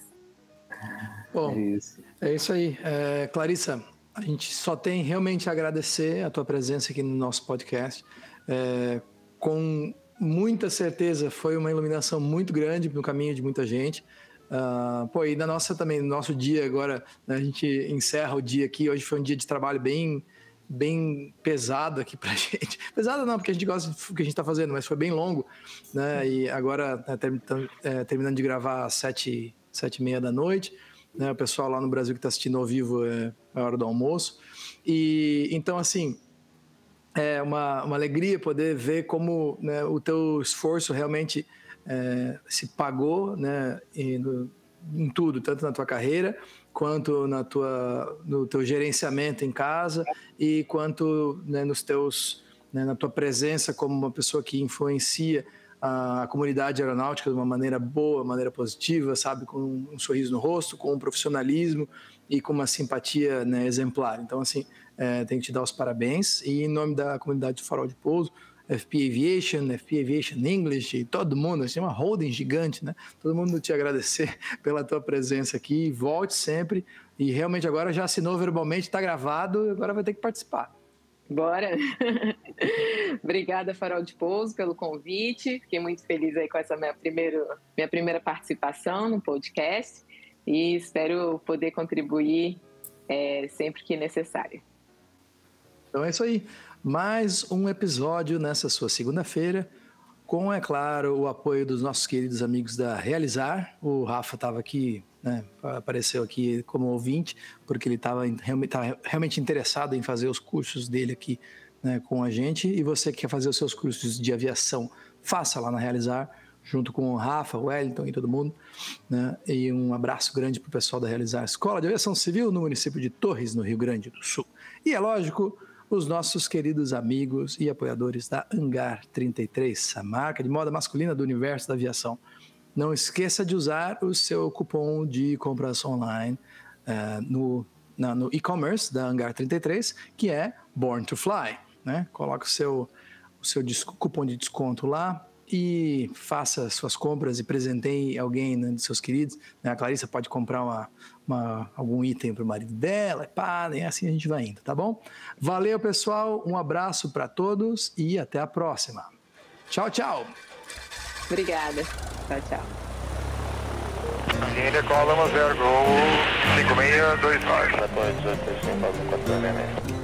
Bom, é isso, é isso aí. É, Clarissa, a gente só tem realmente a agradecer a tua presença aqui no nosso podcast. É, com muita certeza foi uma iluminação muito grande no caminho de muita gente. Uh, pô, e na nossa também, no nosso dia agora, né, a gente encerra o dia aqui. Hoje foi um dia de trabalho bem, bem pesado aqui pra [laughs] gente. Pesado não, porque a gente gosta do que a gente tá fazendo, mas foi bem longo, né? E agora, né, é, terminando de gravar às sete, sete e meia da noite, né? O pessoal lá no Brasil que tá assistindo ao vivo é a hora do almoço. E então, assim, é uma, uma alegria poder ver como né, o teu esforço realmente é, se pagou né, em tudo, tanto na tua carreira quanto na tua, no teu gerenciamento em casa e quanto né, nos teus, né, na tua presença como uma pessoa que influencia a, a comunidade aeronáutica de uma maneira boa, maneira positiva, sabe, com um sorriso no rosto, com um profissionalismo e com uma simpatia né, exemplar. Então, assim, é, tenho que te dar os parabéns. E em nome da comunidade do Farol de Pouso, FP Aviation, FP Aviation English, todo mundo, assim, uma holding gigante, né? Todo mundo te agradecer [laughs] pela tua presença aqui. Volte sempre. E realmente agora já assinou verbalmente, está gravado, agora vai ter que participar. Bora! [laughs] Obrigada, Farol de Pouso, pelo convite. Fiquei muito feliz aí com essa minha, primeiro, minha primeira participação no podcast e espero poder contribuir é, sempre que necessário. Então é isso aí. Mais um episódio nessa sua segunda-feira, com, é claro, o apoio dos nossos queridos amigos da Realizar. O Rafa estava aqui, né, apareceu aqui como ouvinte, porque ele estava realmente interessado em fazer os cursos dele aqui né, com a gente. E você que quer fazer os seus cursos de aviação, faça lá na Realizar junto com o Rafa, o Wellington e todo mundo. Né? E um abraço grande para o pessoal da Realizar Escola de Aviação Civil no município de Torres, no Rio Grande do Sul. E é lógico, os nossos queridos amigos e apoiadores da Hangar 33, a marca de moda masculina do universo da aviação. Não esqueça de usar o seu cupom de compras online uh, no, no e-commerce da Hangar 33, que é Born to Fly. Né? Coloque o seu, o seu cupom de desconto lá, e faça suas compras e presenteie alguém né, dos seus queridos. Né? A Clarissa pode comprar uma, uma, algum item para o marido dela, pá, e assim a gente vai indo, tá bom? Valeu, pessoal, um abraço para todos e até a próxima. Tchau, tchau. Obrigada. Tchau, tchau. Índia, cola 0, gol 5629.